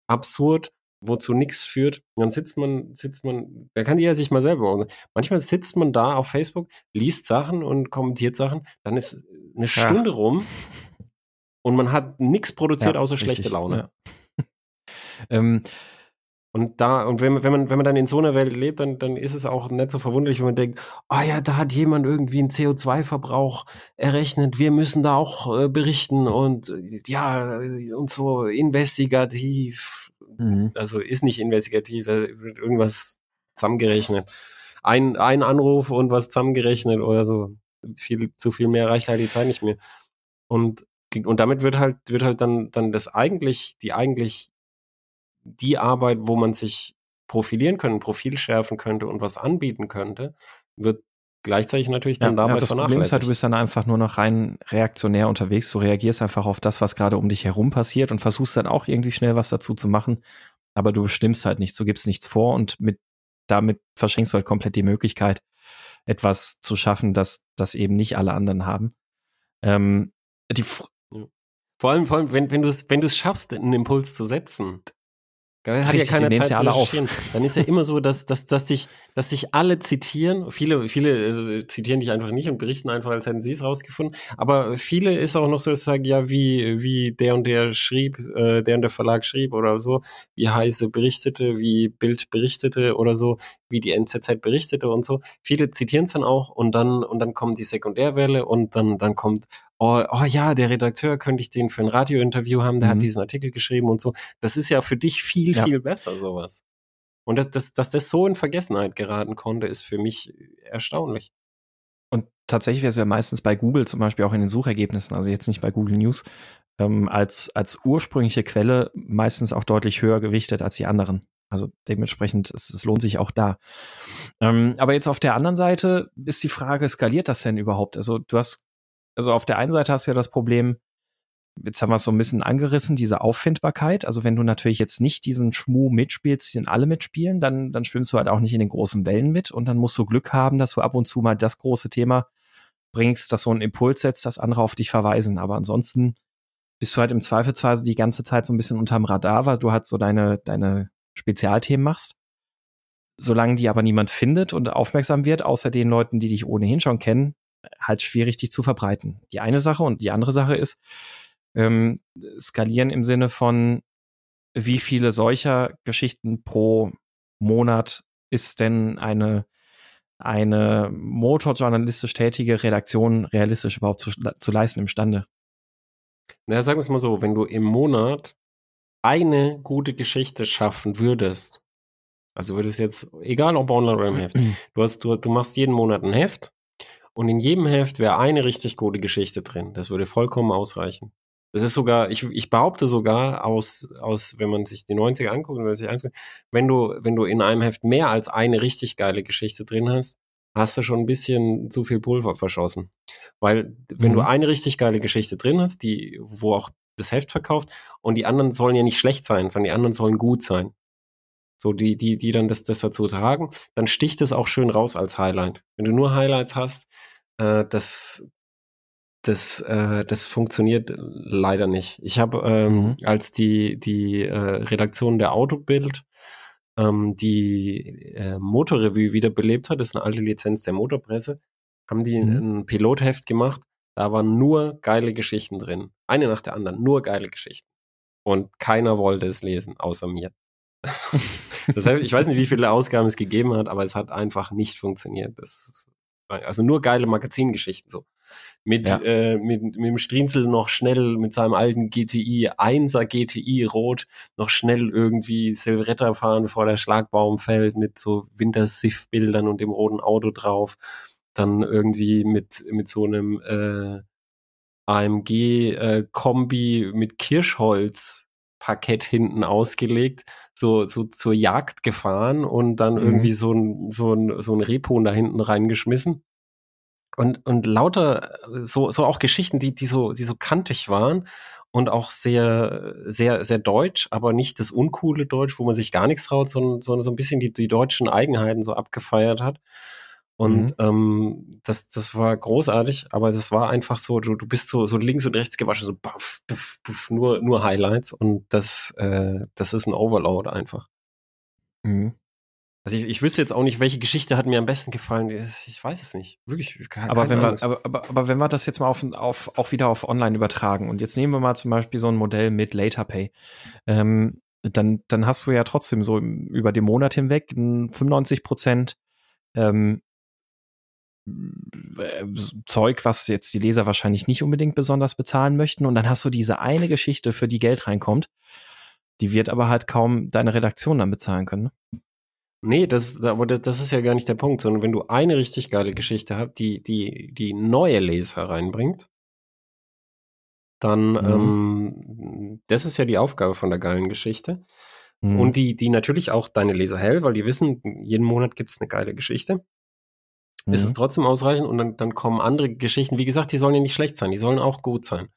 absurd wozu nichts führt. Und dann sitzt man, sitzt man, da kann jeder sich mal selber. Manchmal sitzt man da auf Facebook, liest Sachen und kommentiert Sachen, dann ist eine Stunde ja. rum und man hat nichts produziert ja, außer richtig. schlechte Laune. Ja. ähm, und da, und wenn, wenn, man, wenn man dann in so einer Welt lebt, dann, dann ist es auch nicht so verwunderlich, wenn man denkt, ah ja, da hat jemand irgendwie einen CO2-Verbrauch errechnet, wir müssen da auch äh, berichten und ja, und so investigativ mhm. also ist nicht investigativ, da wird irgendwas zusammengerechnet. Ein, ein Anruf und was zusammengerechnet oder so. Viel, zu viel mehr reicht halt die Zeit nicht mehr. Und, und damit wird halt, wird halt dann, dann das eigentlich, die eigentlich die Arbeit, wo man sich profilieren könnte, ein Profil schärfen könnte und was anbieten könnte, wird gleichzeitig natürlich dann ja, damals ja, das Problem ist halt, du bist dann einfach nur noch rein reaktionär unterwegs. Du reagierst einfach auf das, was gerade um dich herum passiert und versuchst dann auch irgendwie schnell was dazu zu machen. Aber du bestimmst halt nichts, du gibst nichts vor und mit, damit verschenkst du halt komplett die Möglichkeit, etwas zu schaffen, das, das eben nicht alle anderen haben. Ähm, die, vor allem, vor allem, wenn, wenn du es, wenn du es schaffst, einen Impuls zu setzen, hat Richtig, ja keine Zeit ja alle auf. Dann ist ja immer so, dass, dass, dass, sich, dass sich alle zitieren. Viele, viele äh, zitieren dich einfach nicht und berichten einfach, als hätten sie es rausgefunden. Aber viele ist auch noch so, dass sie sagen, ja, wie, wie der und der schrieb, äh, der und der Verlag schrieb oder so, wie Heise berichtete, wie Bild berichtete oder so, wie die NZZ berichtete und so. Viele zitieren es dann auch und dann, und dann kommt die Sekundärwelle und dann, dann kommt oh, oh ja, der Redakteur könnte ich den für ein Radiointerview haben, der mhm. hat diesen Artikel geschrieben und so. Das ist ja für dich viel, ja. viel besser, sowas. Und dass, dass, dass das so in Vergessenheit geraten konnte, ist für mich erstaunlich. Und tatsächlich wäre es ja meistens bei Google zum Beispiel auch in den Suchergebnissen, also jetzt nicht bei Google News, ähm, als, als ursprüngliche Quelle meistens auch deutlich höher gewichtet als die anderen. Also dementsprechend, es, es lohnt sich auch da. Ähm, aber jetzt auf der anderen Seite ist die Frage, skaliert das denn überhaupt? Also du hast also auf der einen Seite hast du ja das Problem, jetzt haben wir es so ein bisschen angerissen, diese Auffindbarkeit. Also wenn du natürlich jetzt nicht diesen Schmuh mitspielst, den alle mitspielen, dann, dann schwimmst du halt auch nicht in den großen Wellen mit und dann musst du Glück haben, dass du ab und zu mal das große Thema bringst, dass so ein Impuls setzt, dass andere auf dich verweisen. Aber ansonsten bist du halt im Zweifelsfall die ganze Zeit so ein bisschen unterm Radar, weil du halt so deine, deine Spezialthemen machst. Solange die aber niemand findet und aufmerksam wird, außer den Leuten, die dich ohnehin schon kennen, halt schwierig, dich zu verbreiten. Die eine Sache und die andere Sache ist, ähm, skalieren im Sinne von, wie viele solcher Geschichten pro Monat ist denn eine, eine motorjournalistisch tätige Redaktion realistisch überhaupt zu, zu leisten imstande? Na, sagen wir es mal so, wenn du im Monat eine gute Geschichte schaffen würdest, also würdest jetzt, egal ob online oder im Heft, du hast, du, du machst jeden Monat ein Heft und in jedem Heft wäre eine richtig gute Geschichte drin. Das würde vollkommen ausreichen. Das ist sogar, ich, ich behaupte sogar aus, aus, wenn man sich die 90er anguckt, wenn, sich anguckt, wenn du, wenn du in einem Heft mehr als eine richtig geile Geschichte drin hast, hast du schon ein bisschen zu viel Pulver verschossen. Weil, wenn mhm. du eine richtig geile Geschichte drin hast, die, wo auch das Heft verkauft, und die anderen sollen ja nicht schlecht sein, sondern die anderen sollen gut sein. So, die, die, die dann das, das dazu tragen, dann sticht es auch schön raus als Highlight. Wenn du nur Highlights hast, äh, das, das, äh, das funktioniert leider nicht. Ich habe, ähm, mhm. als die, die äh, Redaktion der Autobild ähm, die äh, Motorrevue wiederbelebt hat, das ist eine alte Lizenz der Motorpresse, haben die mhm. ein Pilotheft gemacht. Da waren nur geile Geschichten drin. Eine nach der anderen, nur geile Geschichten. Und keiner wollte es lesen, außer mir. Das heißt, ich weiß nicht, wie viele Ausgaben es gegeben hat, aber es hat einfach nicht funktioniert. Das, also nur geile Magazingeschichten so. Mit, ja. äh, mit, mit dem Strienzel noch schnell mit seinem alten GTI, 1er GTI rot, noch schnell irgendwie Silveretta fahren, bevor der Schlagbaum fällt, mit so Wintersiff-Bildern und dem roten Auto drauf. Dann irgendwie mit, mit so einem äh, AMG-Kombi äh, mit Kirschholz Parkett hinten ausgelegt so, so zur Jagd gefahren und dann mhm. irgendwie so ein, so ein, so ein Repon da hinten reingeschmissen. Und, und lauter, so, so auch Geschichten, die, die so, die so kantig waren und auch sehr, sehr, sehr deutsch, aber nicht das uncoole Deutsch, wo man sich gar nichts traut, sondern, sondern so ein bisschen die, die deutschen Eigenheiten so abgefeiert hat. Und mhm. ähm, das, das war großartig, aber das war einfach so, du, du bist so, so links und rechts gewaschen, so buff, buff, buff, nur, nur Highlights und das, äh, das ist ein Overload einfach. Mhm. Also ich, ich wüsste jetzt auch nicht, welche Geschichte hat mir am besten gefallen. Ich weiß es nicht. Wirklich. Keine, aber, wenn wir, aber, aber, aber wenn wir das jetzt mal auf, auf, auch wieder auf online übertragen und jetzt nehmen wir mal zum Beispiel so ein Modell mit LaterPay, ähm, dann, dann hast du ja trotzdem so über den Monat hinweg 95 Prozent ähm, äh, Zeug, was jetzt die Leser wahrscheinlich nicht unbedingt besonders bezahlen möchten. Und dann hast du diese eine Geschichte, für die Geld reinkommt. Die wird aber halt kaum deine Redaktion dann bezahlen können. Ne? Nee, das, aber das ist ja gar nicht der Punkt, sondern wenn du eine richtig geile Geschichte hast, die, die, die neue Leser reinbringt, dann, mhm. ähm, das ist ja die Aufgabe von der geilen Geschichte. Mhm. Und die, die natürlich auch deine Leser hält, weil die wissen, jeden Monat gibt es eine geile Geschichte. Mhm. Ist es trotzdem ausreichend und dann, dann kommen andere Geschichten. Wie gesagt, die sollen ja nicht schlecht sein, die sollen auch gut sein.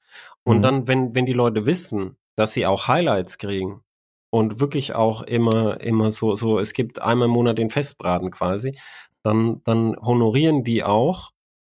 Und mhm. dann, wenn, wenn die Leute wissen, dass sie auch Highlights kriegen und wirklich auch immer, immer so, so, es gibt einmal im Monat den Festbraten quasi, dann, dann honorieren die auch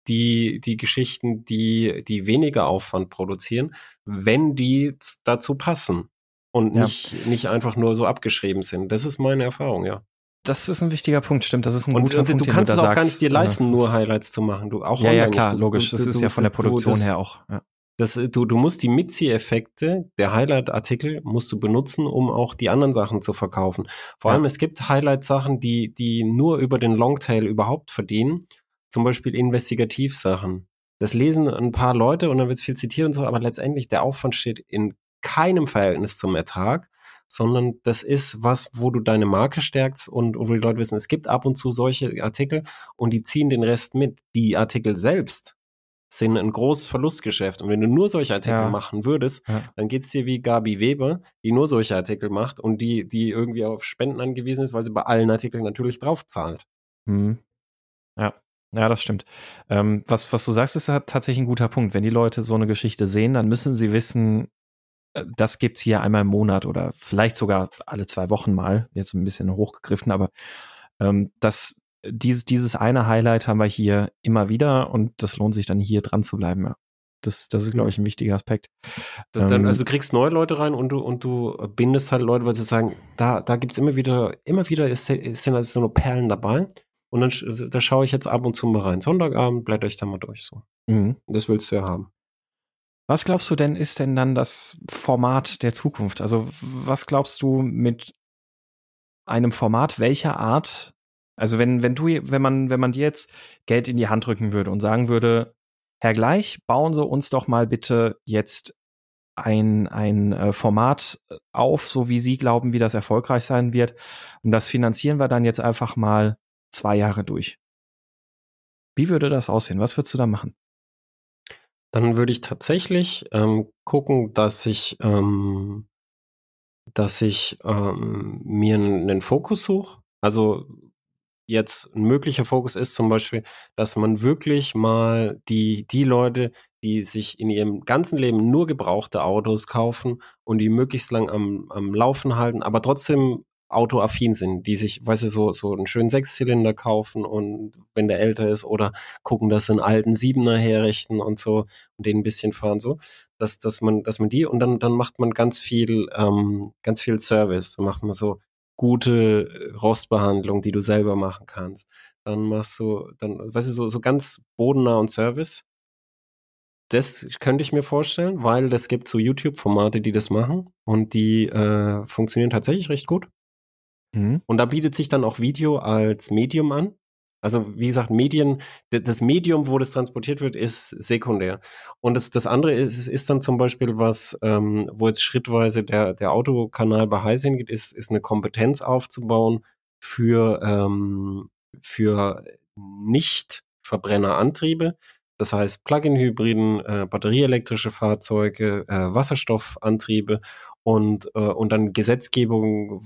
die, die Geschichten, die, die weniger Aufwand produzieren, wenn die dazu passen und ja. nicht, nicht einfach nur so abgeschrieben sind. Das ist meine Erfahrung, ja. Das ist ein wichtiger Punkt, stimmt. Das ist ein und, guter und Punkt. Du kannst du es auch sagst. gar nicht dir leisten, ja. nur Highlights zu machen. Du auch ja, ja, klar, du, logisch. Du, das ist ja von der Produktion das, her auch. Ja. Das, du, du musst die Mitzieheffekte der Highlight-Artikel musst du benutzen, um auch die anderen Sachen zu verkaufen. Vor allem, es gibt Highlight-Sachen, die, die nur über den Longtail überhaupt verdienen. Zum Beispiel Investigativsachen. Das lesen ein paar Leute und dann wird es viel zitiert und so, aber letztendlich der Aufwand steht in keinem Verhältnis zum Ertrag, sondern das ist was, wo du deine Marke stärkst und, und wo die Leute wissen, es gibt ab und zu solche Artikel und die ziehen den Rest mit. Die Artikel selbst sind ein großes Verlustgeschäft. Und wenn du nur solche Artikel ja. machen würdest, ja. dann geht's dir wie Gabi Weber, die nur solche Artikel macht und die, die irgendwie auf Spenden angewiesen ist, weil sie bei allen Artikeln natürlich drauf zahlt. Mhm. Ja. Ja, das stimmt. Ähm, was, was du sagst, ist tatsächlich ein guter Punkt. Wenn die Leute so eine Geschichte sehen, dann müssen sie wissen, äh, das gibt's hier einmal im Monat oder vielleicht sogar alle zwei Wochen mal. Jetzt ein bisschen hochgegriffen, aber ähm, das, dieses, dieses eine Highlight haben wir hier immer wieder und das lohnt sich dann hier dran zu bleiben. Ja. Das, das ist, glaube ich, ein wichtiger Aspekt. Dann, ähm, also du kriegst neue Leute rein und du, und du bindest halt Leute, weil sie sagen, da, da gibt's immer wieder, immer wieder ist, sind also nur Perlen dabei. Und dann da schaue ich jetzt ab und zu mal rein. Sonntagabend blätter ich da mal durch so. Mhm. Das willst du ja haben. Was glaubst du denn, ist denn dann das Format der Zukunft? Also, was glaubst du mit einem Format welcher Art? Also, wenn, wenn du, wenn man, wenn man dir jetzt Geld in die Hand drücken würde und sagen würde, Herr Gleich, bauen Sie uns doch mal bitte jetzt ein, ein äh, Format auf, so wie Sie glauben, wie das erfolgreich sein wird. Und das finanzieren wir dann jetzt einfach mal zwei Jahre durch. Wie würde das aussehen? Was würdest du da machen? Dann würde ich tatsächlich ähm, gucken, dass ich, ähm, dass ich ähm, mir einen Fokus suche. Also jetzt ein möglicher Fokus ist zum Beispiel, dass man wirklich mal die, die Leute, die sich in ihrem ganzen Leben nur gebrauchte Autos kaufen und die möglichst lang am, am Laufen halten, aber trotzdem autoaffin sind, die sich, weißt du, so, so einen schönen Sechszylinder kaufen und wenn der älter ist oder gucken, dass sie einen alten Siebener herrichten und so und den ein bisschen fahren, so, dass, dass man, dass man die und dann, dann macht man ganz viel, ähm, ganz viel Service. Dann macht man so gute Rostbehandlung, die du selber machen kannst. Dann machst du, dann, weißt du, so, so ganz bodennah und Service. Das könnte ich mir vorstellen, weil es gibt so YouTube-Formate, die das machen und die äh, funktionieren tatsächlich recht gut. Mhm. Und da bietet sich dann auch Video als Medium an. Also wie gesagt, Medien, das Medium, wo das transportiert wird, ist sekundär. Und das, das andere ist, ist dann zum Beispiel was, ähm, wo jetzt schrittweise der, der Autokanal bei Heise hingeht, ist, ist eine Kompetenz aufzubauen für, ähm, für Nicht-Verbrennerantriebe. Das heißt Plug-in-Hybriden, äh, batterieelektrische Fahrzeuge, äh, Wasserstoffantriebe und, äh, und dann Gesetzgebung,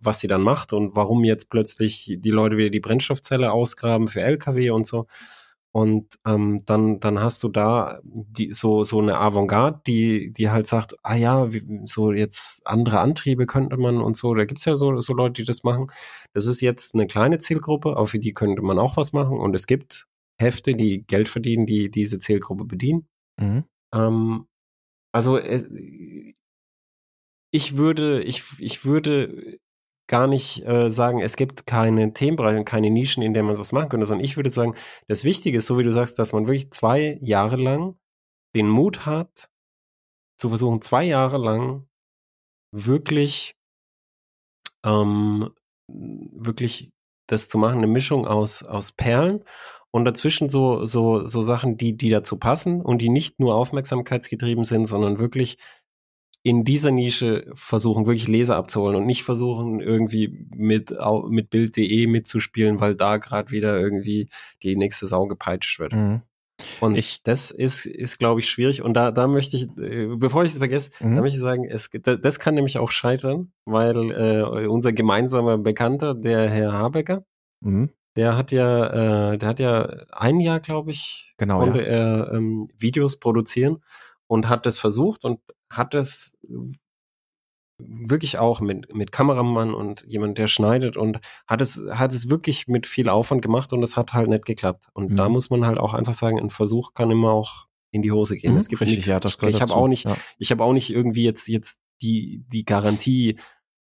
was sie dann macht und warum jetzt plötzlich die Leute wieder die Brennstoffzelle ausgraben für Lkw und so. Und ähm, dann, dann hast du da die, so, so eine Avantgarde, die, die halt sagt, ah ja, wie, so jetzt andere Antriebe könnte man und so. Da gibt's ja so, so Leute, die das machen. Das ist jetzt eine kleine Zielgruppe, auf die könnte man auch was machen. Und es gibt Hefte, die Geld verdienen, die diese Zielgruppe bedienen. Mhm. Ähm, also es, ich würde, ich, ich würde gar nicht äh, sagen, es gibt keine Themenbereiche und keine Nischen, in denen man sowas machen könnte, sondern ich würde sagen, das Wichtige ist, so wie du sagst, dass man wirklich zwei Jahre lang den Mut hat, zu versuchen, zwei Jahre lang wirklich, ähm, wirklich das zu machen, eine Mischung aus, aus Perlen und dazwischen so, so, so Sachen, die, die dazu passen und die nicht nur aufmerksamkeitsgetrieben sind, sondern wirklich in dieser Nische versuchen, wirklich Leser abzuholen und nicht versuchen, irgendwie mit, mit Bild.de mitzuspielen, weil da gerade wieder irgendwie die nächste Sau gepeitscht wird. Mhm. Und ich, das ist, ist glaube ich, schwierig. Und da, da möchte ich, äh, bevor ich es vergesse, mhm. da möchte ich sagen, es, das kann nämlich auch scheitern, weil äh, unser gemeinsamer Bekannter, der Herr Habecker, mhm. der hat ja, äh, der hat ja ein Jahr, glaube ich, genau, konnte ja. er ähm, Videos produzieren und hat das versucht und hat es wirklich auch mit, mit Kameramann und jemand, der schneidet und hat es, hat es wirklich mit viel Aufwand gemacht und es hat halt nicht geklappt. Und mhm. da muss man halt auch einfach sagen, ein Versuch kann immer auch in die Hose gehen. Mhm, es gibt richtig, nichts. ja, ich habe auch nicht, ja. ich habe auch nicht irgendwie jetzt, jetzt die, die Garantie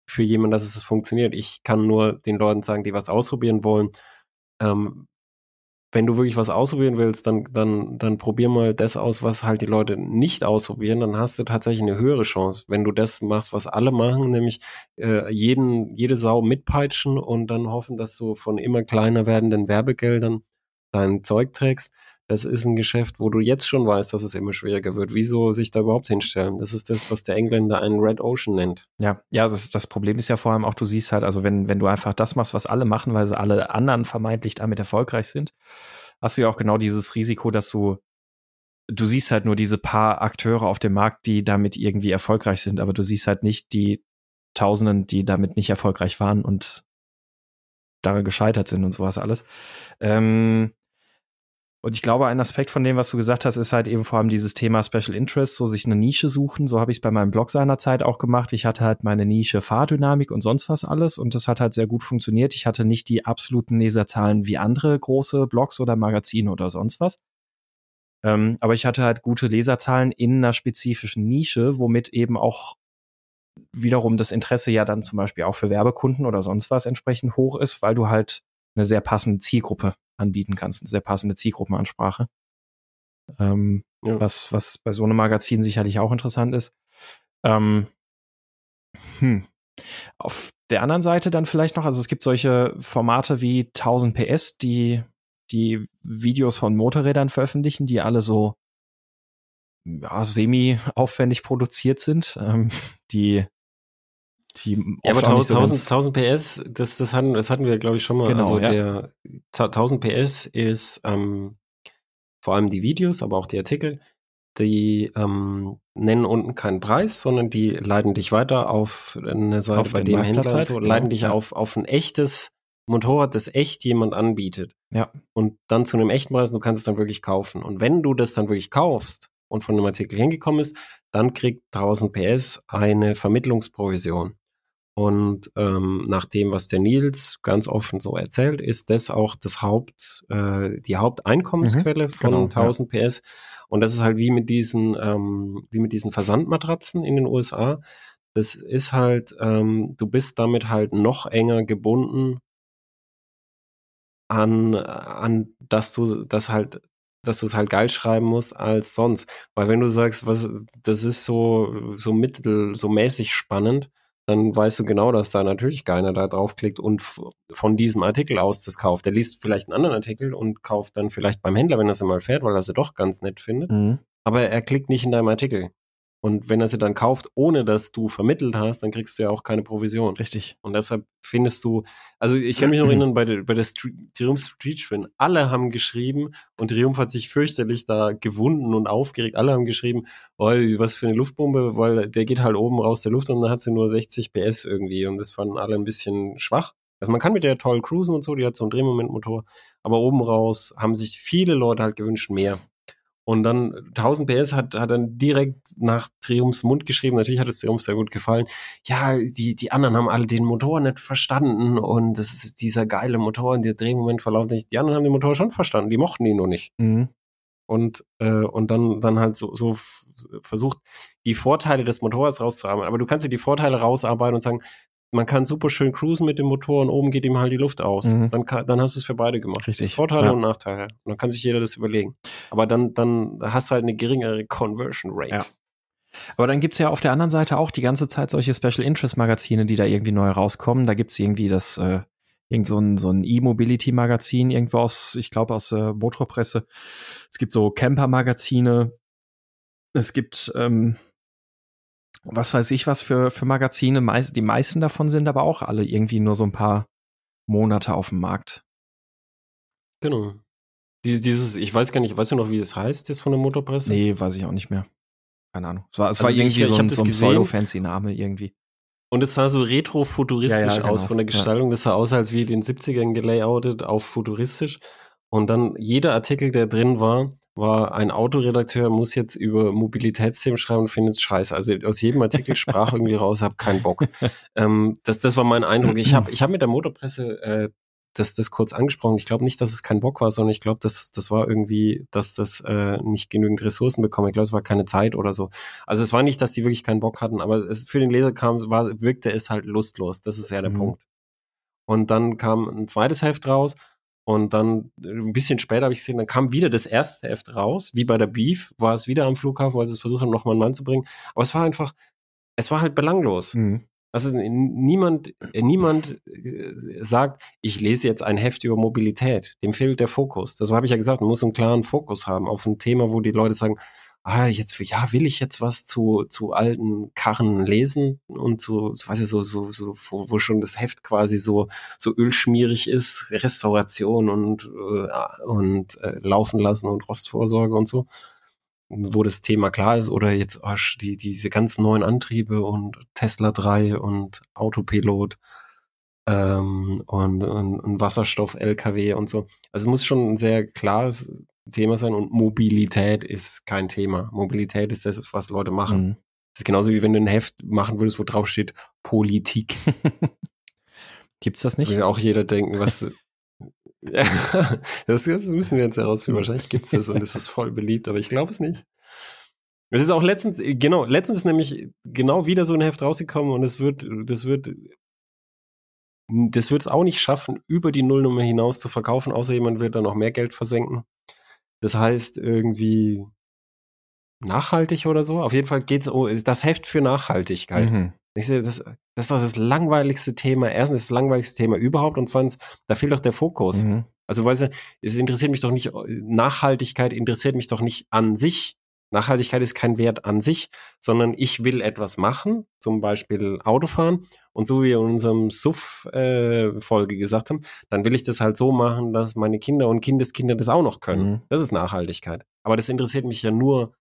für jemanden, dass es funktioniert. Ich kann nur den Leuten sagen, die was ausprobieren wollen, ähm, wenn du wirklich was ausprobieren willst, dann, dann, dann probier mal das aus, was halt die Leute nicht ausprobieren, dann hast du tatsächlich eine höhere Chance. Wenn du das machst, was alle machen, nämlich äh, jeden, jede Sau mitpeitschen und dann hoffen, dass du von immer kleiner werdenden Werbegeldern dein Zeug trägst, das ist ein Geschäft, wo du jetzt schon weißt, dass es immer schwieriger wird. Wieso sich da überhaupt hinstellen? Das ist das, was der Engländer einen Red Ocean nennt. Ja, ja, das, das Problem ist ja vor allem auch, du siehst halt, also wenn, wenn du einfach das machst, was alle machen, weil sie alle anderen vermeintlich damit erfolgreich sind, hast du ja auch genau dieses Risiko, dass du, du siehst halt nur diese paar Akteure auf dem Markt, die damit irgendwie erfolgreich sind, aber du siehst halt nicht die Tausenden, die damit nicht erfolgreich waren und daran gescheitert sind und sowas alles. Ähm, und ich glaube, ein Aspekt von dem, was du gesagt hast, ist halt eben vor allem dieses Thema Special Interest, so sich eine Nische suchen. So habe ich es bei meinem Blog seinerzeit auch gemacht. Ich hatte halt meine Nische Fahrdynamik und sonst was alles und das hat halt sehr gut funktioniert. Ich hatte nicht die absoluten Leserzahlen wie andere große Blogs oder Magazine oder sonst was. Ähm, aber ich hatte halt gute Leserzahlen in einer spezifischen Nische, womit eben auch wiederum das Interesse ja dann zum Beispiel auch für Werbekunden oder sonst was entsprechend hoch ist, weil du halt eine sehr passende Zielgruppe anbieten kannst, eine sehr passende Zielgruppenansprache. Ähm, ja. was, was bei so einem Magazin sicherlich auch interessant ist. Ähm, hm. Auf der anderen Seite dann vielleicht noch, also es gibt solche Formate wie 1000 PS, die die Videos von Motorrädern veröffentlichen, die alle so ja, semi-aufwendig produziert sind, ähm, die die ja, aber 1000, so 1000 PS, das, das, hatten, das hatten wir, glaube ich, schon mal. Genau, also ja. der 1000 PS ist ähm, vor allem die Videos, aber auch die Artikel, die ähm, nennen unten keinen Preis, sondern die leiten dich weiter auf eine Seite auf bei dem Händler und so, genau, leiten dich ja. auf, auf ein echtes Motorrad, das echt jemand anbietet. Ja. Und dann zu einem echten Preis, du kannst es dann wirklich kaufen. Und wenn du das dann wirklich kaufst und von einem Artikel hingekommen ist, dann kriegt 1000 PS eine Vermittlungsprovision. Und ähm, nach dem, was der Nils ganz offen so erzählt, ist das auch das Haupt, äh, die Haupteinkommensquelle mhm, von genau, 1000 ja. PS. Und das ist halt wie mit diesen, ähm, wie mit diesen Versandmatratzen in den USA. Das ist halt, ähm, du bist damit halt noch enger gebunden an, an, dass du das halt dass du es halt geil schreiben musst als sonst. Weil wenn du sagst, was, das ist so, so mittel, so mäßig spannend, dann weißt du genau, dass da natürlich keiner da draufklickt und von diesem Artikel aus das kauft. Der liest vielleicht einen anderen Artikel und kauft dann vielleicht beim Händler, wenn er sie mal fährt, weil er sie doch ganz nett findet. Mhm. Aber er klickt nicht in deinem Artikel. Und wenn er sie dann kauft, ohne dass du vermittelt hast, dann kriegst du ja auch keine Provision. Richtig. Und deshalb findest du, also ich kann mich noch erinnern, bei der, bei der Triumph Street Twin, alle haben geschrieben und Triumph hat sich fürchterlich da gewunden und aufgeregt. Alle haben geschrieben, oh, was für eine Luftbombe, weil der geht halt oben raus der Luft und dann hat sie nur 60 PS irgendwie und das fanden alle ein bisschen schwach. Also man kann mit der toll cruisen und so, die hat so einen Drehmomentmotor, aber oben raus haben sich viele Leute halt gewünscht mehr. Und dann 1000 PS hat, hat dann direkt nach Triumphs Mund geschrieben. Natürlich hat es Triumph sehr gut gefallen. Ja, die, die anderen haben alle den Motor nicht verstanden und das ist dieser geile Motor und der Drehmoment verlauft nicht. Die anderen haben den Motor schon verstanden, die mochten ihn nur nicht. Mhm. Und, äh, und dann, dann halt so, so versucht, die Vorteile des Motorrads rauszuarbeiten. Aber du kannst dir die Vorteile rausarbeiten und sagen, man kann super schön cruisen mit dem Motor und oben geht ihm halt die Luft aus. Mhm. Dann, kann, dann hast du es für beide gemacht. Richtig. Vorteile ja. und Nachteile. Und dann kann sich jeder das überlegen. Aber dann, dann hast du halt eine geringere Conversion Rate. Ja. Aber dann gibt's ja auf der anderen Seite auch die ganze Zeit solche Special Interest Magazine, die da irgendwie neu rauskommen. Da gibt's irgendwie das, äh, irgend so ein, so ein E-Mobility Magazin irgendwo aus, ich glaube aus der Motorpresse. Es gibt so Camper Magazine. Es gibt, ähm, was weiß ich, was für, für Magazine. Die meisten davon sind aber auch alle irgendwie nur so ein paar Monate auf dem Markt. Genau. Dieses, ich weiß gar nicht, weißt du noch, wie das heißt, das von der Motorpresse? Nee, weiß ich auch nicht mehr. Keine Ahnung. Es war, es also war irgendwie ich, so ein, so ein pseudo-fancy Name irgendwie. Und es sah so retro-futuristisch ja, ja, genau. aus von der Gestaltung. Ja. Das sah aus, als wie den 70ern gelayoutet auf futuristisch. Und dann jeder Artikel, der drin war, war ein Autoredakteur, muss jetzt über Mobilitätsthemen schreiben und findet es scheiße. Also aus jedem Artikel sprach irgendwie raus, hab keinen Bock. ähm, das, das war mein Eindruck. Ich habe ich hab mit der Motorpresse äh, das, das kurz angesprochen. Ich glaube nicht, dass es kein Bock war, sondern ich glaube, das, das war irgendwie, dass das äh, nicht genügend Ressourcen bekommen. Ich glaube, es war keine Zeit oder so. Also es war nicht, dass die wirklich keinen Bock hatten, aber es, für den Leser kam, war, wirkte es halt lustlos. Das ist ja der mhm. Punkt. Und dann kam ein zweites Heft raus und dann ein bisschen später habe ich gesehen, dann kam wieder das erste Heft raus, wie bei der Beef, war es wieder am Flughafen, weil sie es versucht haben, nochmal einen Mann zu bringen. Aber es war einfach, es war halt belanglos. Mhm. Also niemand, niemand äh, sagt, ich lese jetzt ein Heft über Mobilität. Dem fehlt der Fokus. Das habe ich ja gesagt, man muss einen klaren Fokus haben auf ein Thema, wo die Leute sagen, ah, jetzt, ja, will ich jetzt was zu, zu alten Karren lesen und zu, so, weiß ich, so, so, so, wo, wo schon das Heft quasi so, so ölschmierig ist, Restauration und, äh, und äh, laufen lassen und Rostvorsorge und so wo das Thema klar ist oder jetzt oh, die, diese ganz neuen Antriebe und Tesla 3 und Autopilot ähm, und, und, und Wasserstoff-LKW und so. Also es muss schon ein sehr klares Thema sein und Mobilität ist kein Thema. Mobilität ist das, was Leute machen. Mhm. Das ist genauso wie wenn du ein Heft machen würdest, wo drauf steht Politik. Gibt's das nicht? Würde auch jeder denken, was das, das müssen wir jetzt herausfinden. Wahrscheinlich gibt es das und es ist voll beliebt, aber ich glaube es nicht. Es ist auch letztens, genau, letztens ist nämlich genau wieder so ein Heft rausgekommen und es wird, das wird, das wird es auch nicht schaffen, über die Nullnummer hinaus zu verkaufen, außer jemand wird da noch mehr Geld versenken. Das heißt irgendwie nachhaltig oder so. Auf jeden Fall geht es um das Heft für Nachhaltigkeit. Mhm. Ich sehe, das, das ist doch das langweiligste Thema. Erstens das langweiligste Thema überhaupt und zweitens, da fehlt doch der Fokus. Mhm. Also, weißt du, es interessiert mich doch nicht, Nachhaltigkeit interessiert mich doch nicht an sich. Nachhaltigkeit ist kein Wert an sich, sondern ich will etwas machen, zum Beispiel Autofahren. Und so wie wir in unserem Suff-Folge äh, gesagt haben, dann will ich das halt so machen, dass meine Kinder und Kindeskinder das auch noch können. Mhm. Das ist Nachhaltigkeit. Aber das interessiert mich ja nur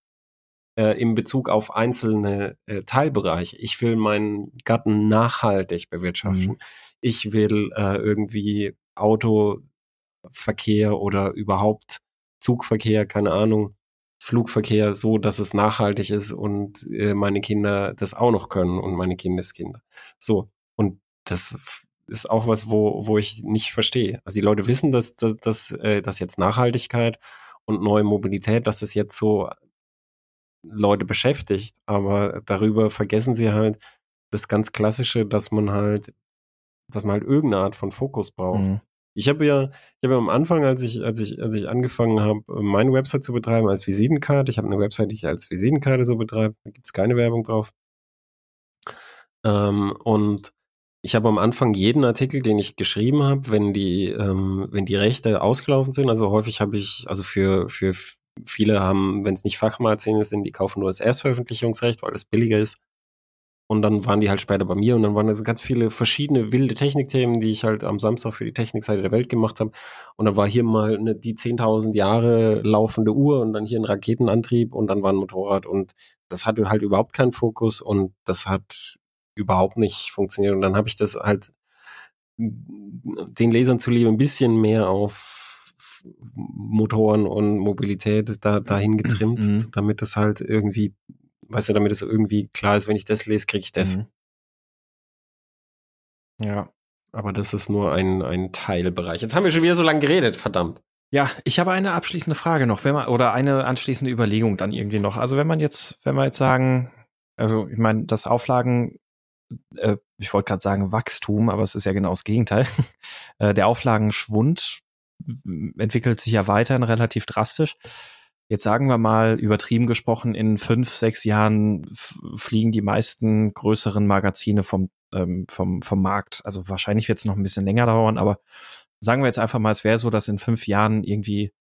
äh, in Bezug auf einzelne äh, Teilbereiche. Ich will meinen Garten nachhaltig bewirtschaften. Mhm. Ich will äh, irgendwie Autoverkehr oder überhaupt Zugverkehr, keine Ahnung, Flugverkehr so, dass es nachhaltig ist und äh, meine Kinder das auch noch können und meine Kindeskinder. So. Und das ist auch was, wo, wo ich nicht verstehe. Also die Leute wissen, dass, dass, dass, äh, dass jetzt Nachhaltigkeit und neue Mobilität, dass es jetzt so Leute beschäftigt, aber darüber vergessen sie halt das ganz Klassische, dass man halt, dass man halt irgendeine Art von Fokus braucht. Mhm. Ich habe ja, ich habe ja am Anfang, als ich, als ich, als ich angefangen habe, meine Website zu betreiben als Visitenkarte, ich habe eine Website, die ich als Visitenkarte so betreibe, da gibt es keine Werbung drauf. Ähm, und ich habe am Anfang jeden Artikel, den ich geschrieben habe, wenn die, ähm, wenn die Rechte ausgelaufen sind, also häufig habe ich, also für, für Viele haben, wenn es nicht Fachmagazine sind, die kaufen nur das Erstveröffentlichungsrecht, weil es billiger ist. Und dann waren die halt später bei mir und dann waren also ganz viele verschiedene wilde Technikthemen, die ich halt am Samstag für die Technikseite der Welt gemacht habe. Und dann war hier mal eine, die 10.000 Jahre laufende Uhr und dann hier ein Raketenantrieb und dann war ein Motorrad und das hatte halt überhaupt keinen Fokus und das hat überhaupt nicht funktioniert. Und dann habe ich das halt den Lesern zuliebe ein bisschen mehr auf Motoren und Mobilität da, dahin getrimmt, mhm. damit es halt irgendwie, weißt du, damit es irgendwie klar ist, wenn ich das lese, kriege ich das. Mhm. Ja. Aber das ist nur ein, ein Teilbereich. Jetzt haben wir schon wieder so lange geredet, verdammt. Ja, ich habe eine abschließende Frage noch, wenn man, oder eine anschließende Überlegung dann irgendwie noch. Also wenn man jetzt, wenn wir jetzt sagen, also ich meine, das Auflagen, äh, ich wollte gerade sagen Wachstum, aber es ist ja genau das Gegenteil. äh, der Auflagenschwund entwickelt sich ja weiterhin relativ drastisch. Jetzt sagen wir mal, übertrieben gesprochen, in fünf, sechs Jahren fliegen die meisten größeren Magazine vom, ähm, vom, vom Markt. Also wahrscheinlich wird es noch ein bisschen länger dauern, aber sagen wir jetzt einfach mal, es wäre so, dass in fünf Jahren irgendwie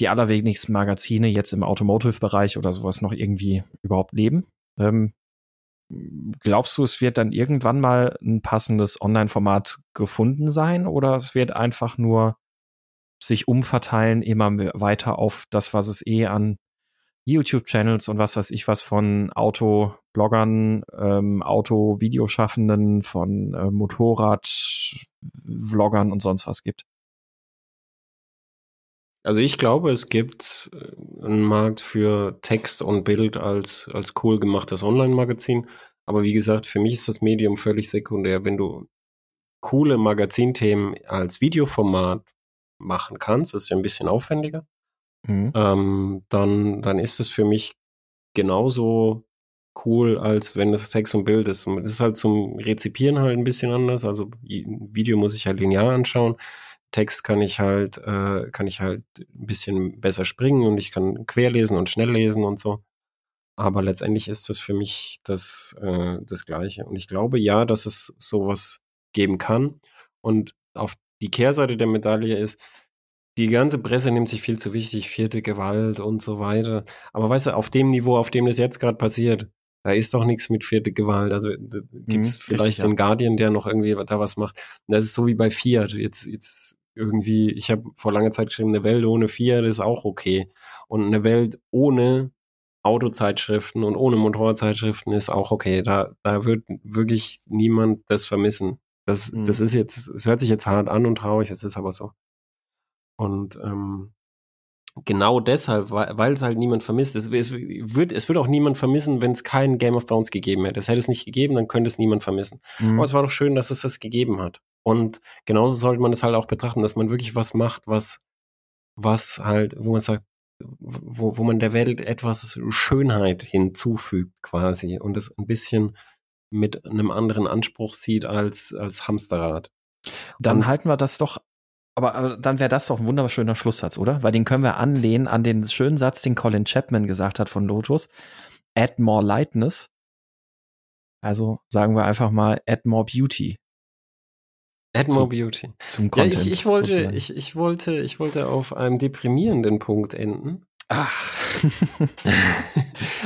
die allerwenigsten Magazine jetzt im Automotive-Bereich oder sowas noch irgendwie überhaupt leben. Ähm, glaubst du, es wird dann irgendwann mal ein passendes Online-Format gefunden sein oder es wird einfach nur sich umverteilen immer weiter auf das, was es eh an YouTube-Channels und was weiß ich was von Autobloggern, ähm, Auto-Videoschaffenden, von äh, Motorrad-Vloggern und sonst was gibt? Also ich glaube, es gibt äh, einen Markt für Text und Bild als, als cool gemachtes Online-Magazin. Aber wie gesagt, für mich ist das Medium völlig sekundär. Wenn du coole Magazinthemen als Videoformat machen kannst, das ist ja ein bisschen aufwendiger, mhm. ähm, dann, dann ist es für mich genauso cool, als wenn das Text und Bild ist. Und das ist halt zum Rezipieren halt ein bisschen anders. Also Video muss ich halt linear anschauen. Text kann ich halt, äh, kann ich halt ein bisschen besser springen und ich kann querlesen und schnell lesen und so. Aber letztendlich ist das für mich das, äh, das Gleiche. Und ich glaube ja, dass es sowas geben kann. Und auf die Kehrseite der Medaille ist, die ganze Presse nimmt sich viel zu wichtig, vierte Gewalt und so weiter. Aber weißt du, auf dem Niveau, auf dem das jetzt gerade passiert, da ist doch nichts mit vierte Gewalt. Also gibt es mhm, vielleicht richtig, den ja. Guardian, der noch irgendwie da was macht. Und das ist so wie bei Fiat. Jetzt, jetzt irgendwie, ich habe vor langer Zeit geschrieben, eine Welt ohne Fiat ist auch okay. Und eine Welt ohne Autozeitschriften und ohne Motorzeitschriften ist auch okay. Da, da wird wirklich niemand das vermissen. Das, mhm. das ist jetzt, es hört sich jetzt hart an und traurig, es ist aber so. Und ähm, genau deshalb, weil es halt niemand vermisst. Es, es, wird, es wird auch niemand vermissen, wenn es kein Game of Thrones gegeben hätte. Es hätte es nicht gegeben, dann könnte es niemand vermissen. Mhm. Aber es war doch schön, dass es das gegeben hat. Und genauso sollte man es halt auch betrachten, dass man wirklich was macht, was, was halt, wo man sagt, wo, wo man der Welt etwas Schönheit hinzufügt quasi und es ein bisschen mit einem anderen Anspruch sieht als, als Hamsterrad. Dann und halten wir das doch aber, dann wäre das doch ein wunderschöner Schlusssatz, oder? Weil den können wir anlehnen an den schönen Satz, den Colin Chapman gesagt hat von Lotus. Add more lightness. Also sagen wir einfach mal add more beauty. Add more beauty. Zum Content. Ja, ich, ich wollte, ich, ich wollte, ich wollte auf einem deprimierenden Punkt enden. Ach.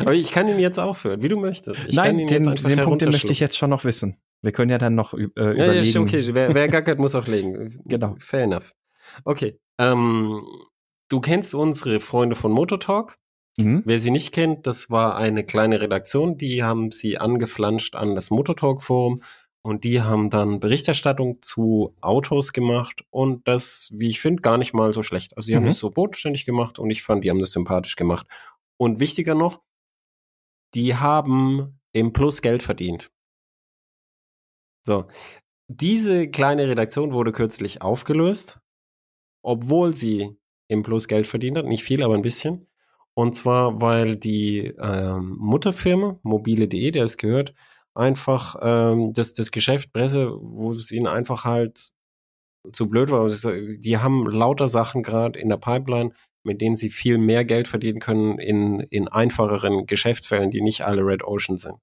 Aber ich kann ihn jetzt aufhören, wie du möchtest. Ich Nein, den, den Punkt, den möchte ich jetzt schon noch wissen. Wir können ja dann noch äh, überlegen. Ja, ja, okay, wer, wer gackert, muss auch legen. genau. Fair enough. Okay. Ähm, du kennst unsere Freunde von Mototalk. Mhm. Wer sie nicht kennt, das war eine kleine Redaktion, die haben sie angeflanscht an das Mototalk Forum und die haben dann Berichterstattung zu Autos gemacht und das, wie ich finde, gar nicht mal so schlecht. Also sie mhm. haben es so bodenständig gemacht und ich fand, die haben das sympathisch gemacht. Und wichtiger noch, die haben im Plus Geld verdient. So, diese kleine Redaktion wurde kürzlich aufgelöst, obwohl sie im Plus Geld verdient hat. Nicht viel, aber ein bisschen. Und zwar, weil die ähm, Mutterfirma, mobile.de, der es gehört, einfach ähm, das, das Geschäft Presse, wo es ihnen einfach halt zu blöd war. Die haben lauter Sachen gerade in der Pipeline, mit denen sie viel mehr Geld verdienen können in, in einfacheren Geschäftsfällen, die nicht alle Red Ocean sind.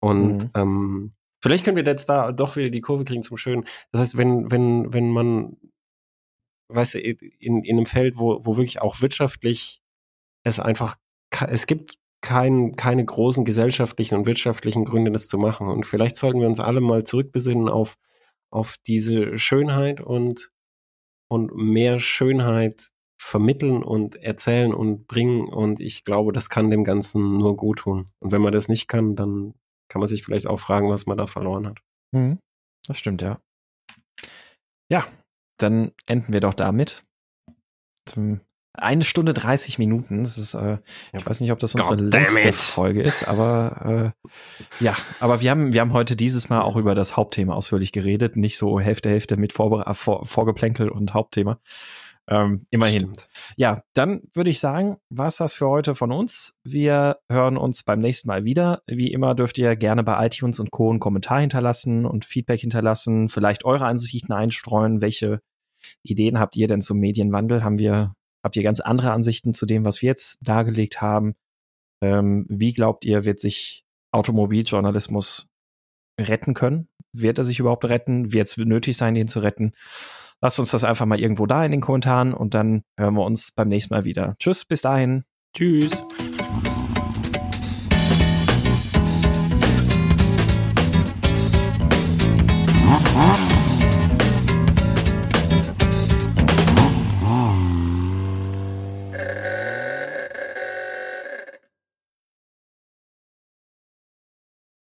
Und mhm. ähm, Vielleicht können wir jetzt da doch wieder die Kurve kriegen zum Schönen. Das heißt, wenn, wenn, wenn man, weißt du, in, in einem Feld, wo, wo wirklich auch wirtschaftlich es einfach, es gibt kein, keine großen gesellschaftlichen und wirtschaftlichen Gründe, das zu machen. Und vielleicht sollten wir uns alle mal zurückbesinnen auf, auf diese Schönheit und, und mehr Schönheit vermitteln und erzählen und bringen. Und ich glaube, das kann dem Ganzen nur gut tun. Und wenn man das nicht kann, dann kann man sich vielleicht auch fragen, was man da verloren hat. Mhm. Das stimmt, ja. Ja, dann enden wir doch damit. Eine Stunde 30 Minuten. Das ist, äh, ich weiß nicht, ob das unsere God letzte Folge ist, aber äh, ja, aber wir haben, wir haben heute dieses Mal auch über das Hauptthema ausführlich geredet, nicht so Hälfte, Hälfte mit Vorbere vor, Vorgeplänkel und Hauptthema. Ähm, immerhin. Stimmt. Ja, dann würde ich sagen, war es das für heute von uns. Wir hören uns beim nächsten Mal wieder. Wie immer dürft ihr gerne bei iTunes und Co. einen Kommentar hinterlassen und Feedback hinterlassen, vielleicht eure Ansichten einstreuen. Welche Ideen habt ihr denn zum Medienwandel? Haben wir, habt ihr ganz andere Ansichten zu dem, was wir jetzt dargelegt haben? Ähm, wie glaubt ihr, wird sich Automobiljournalismus retten können? Wird er sich überhaupt retten? Wird es nötig sein, ihn zu retten? Lasst uns das einfach mal irgendwo da in den Kommentaren und dann hören wir uns beim nächsten Mal wieder. Tschüss, bis dahin. Tschüss.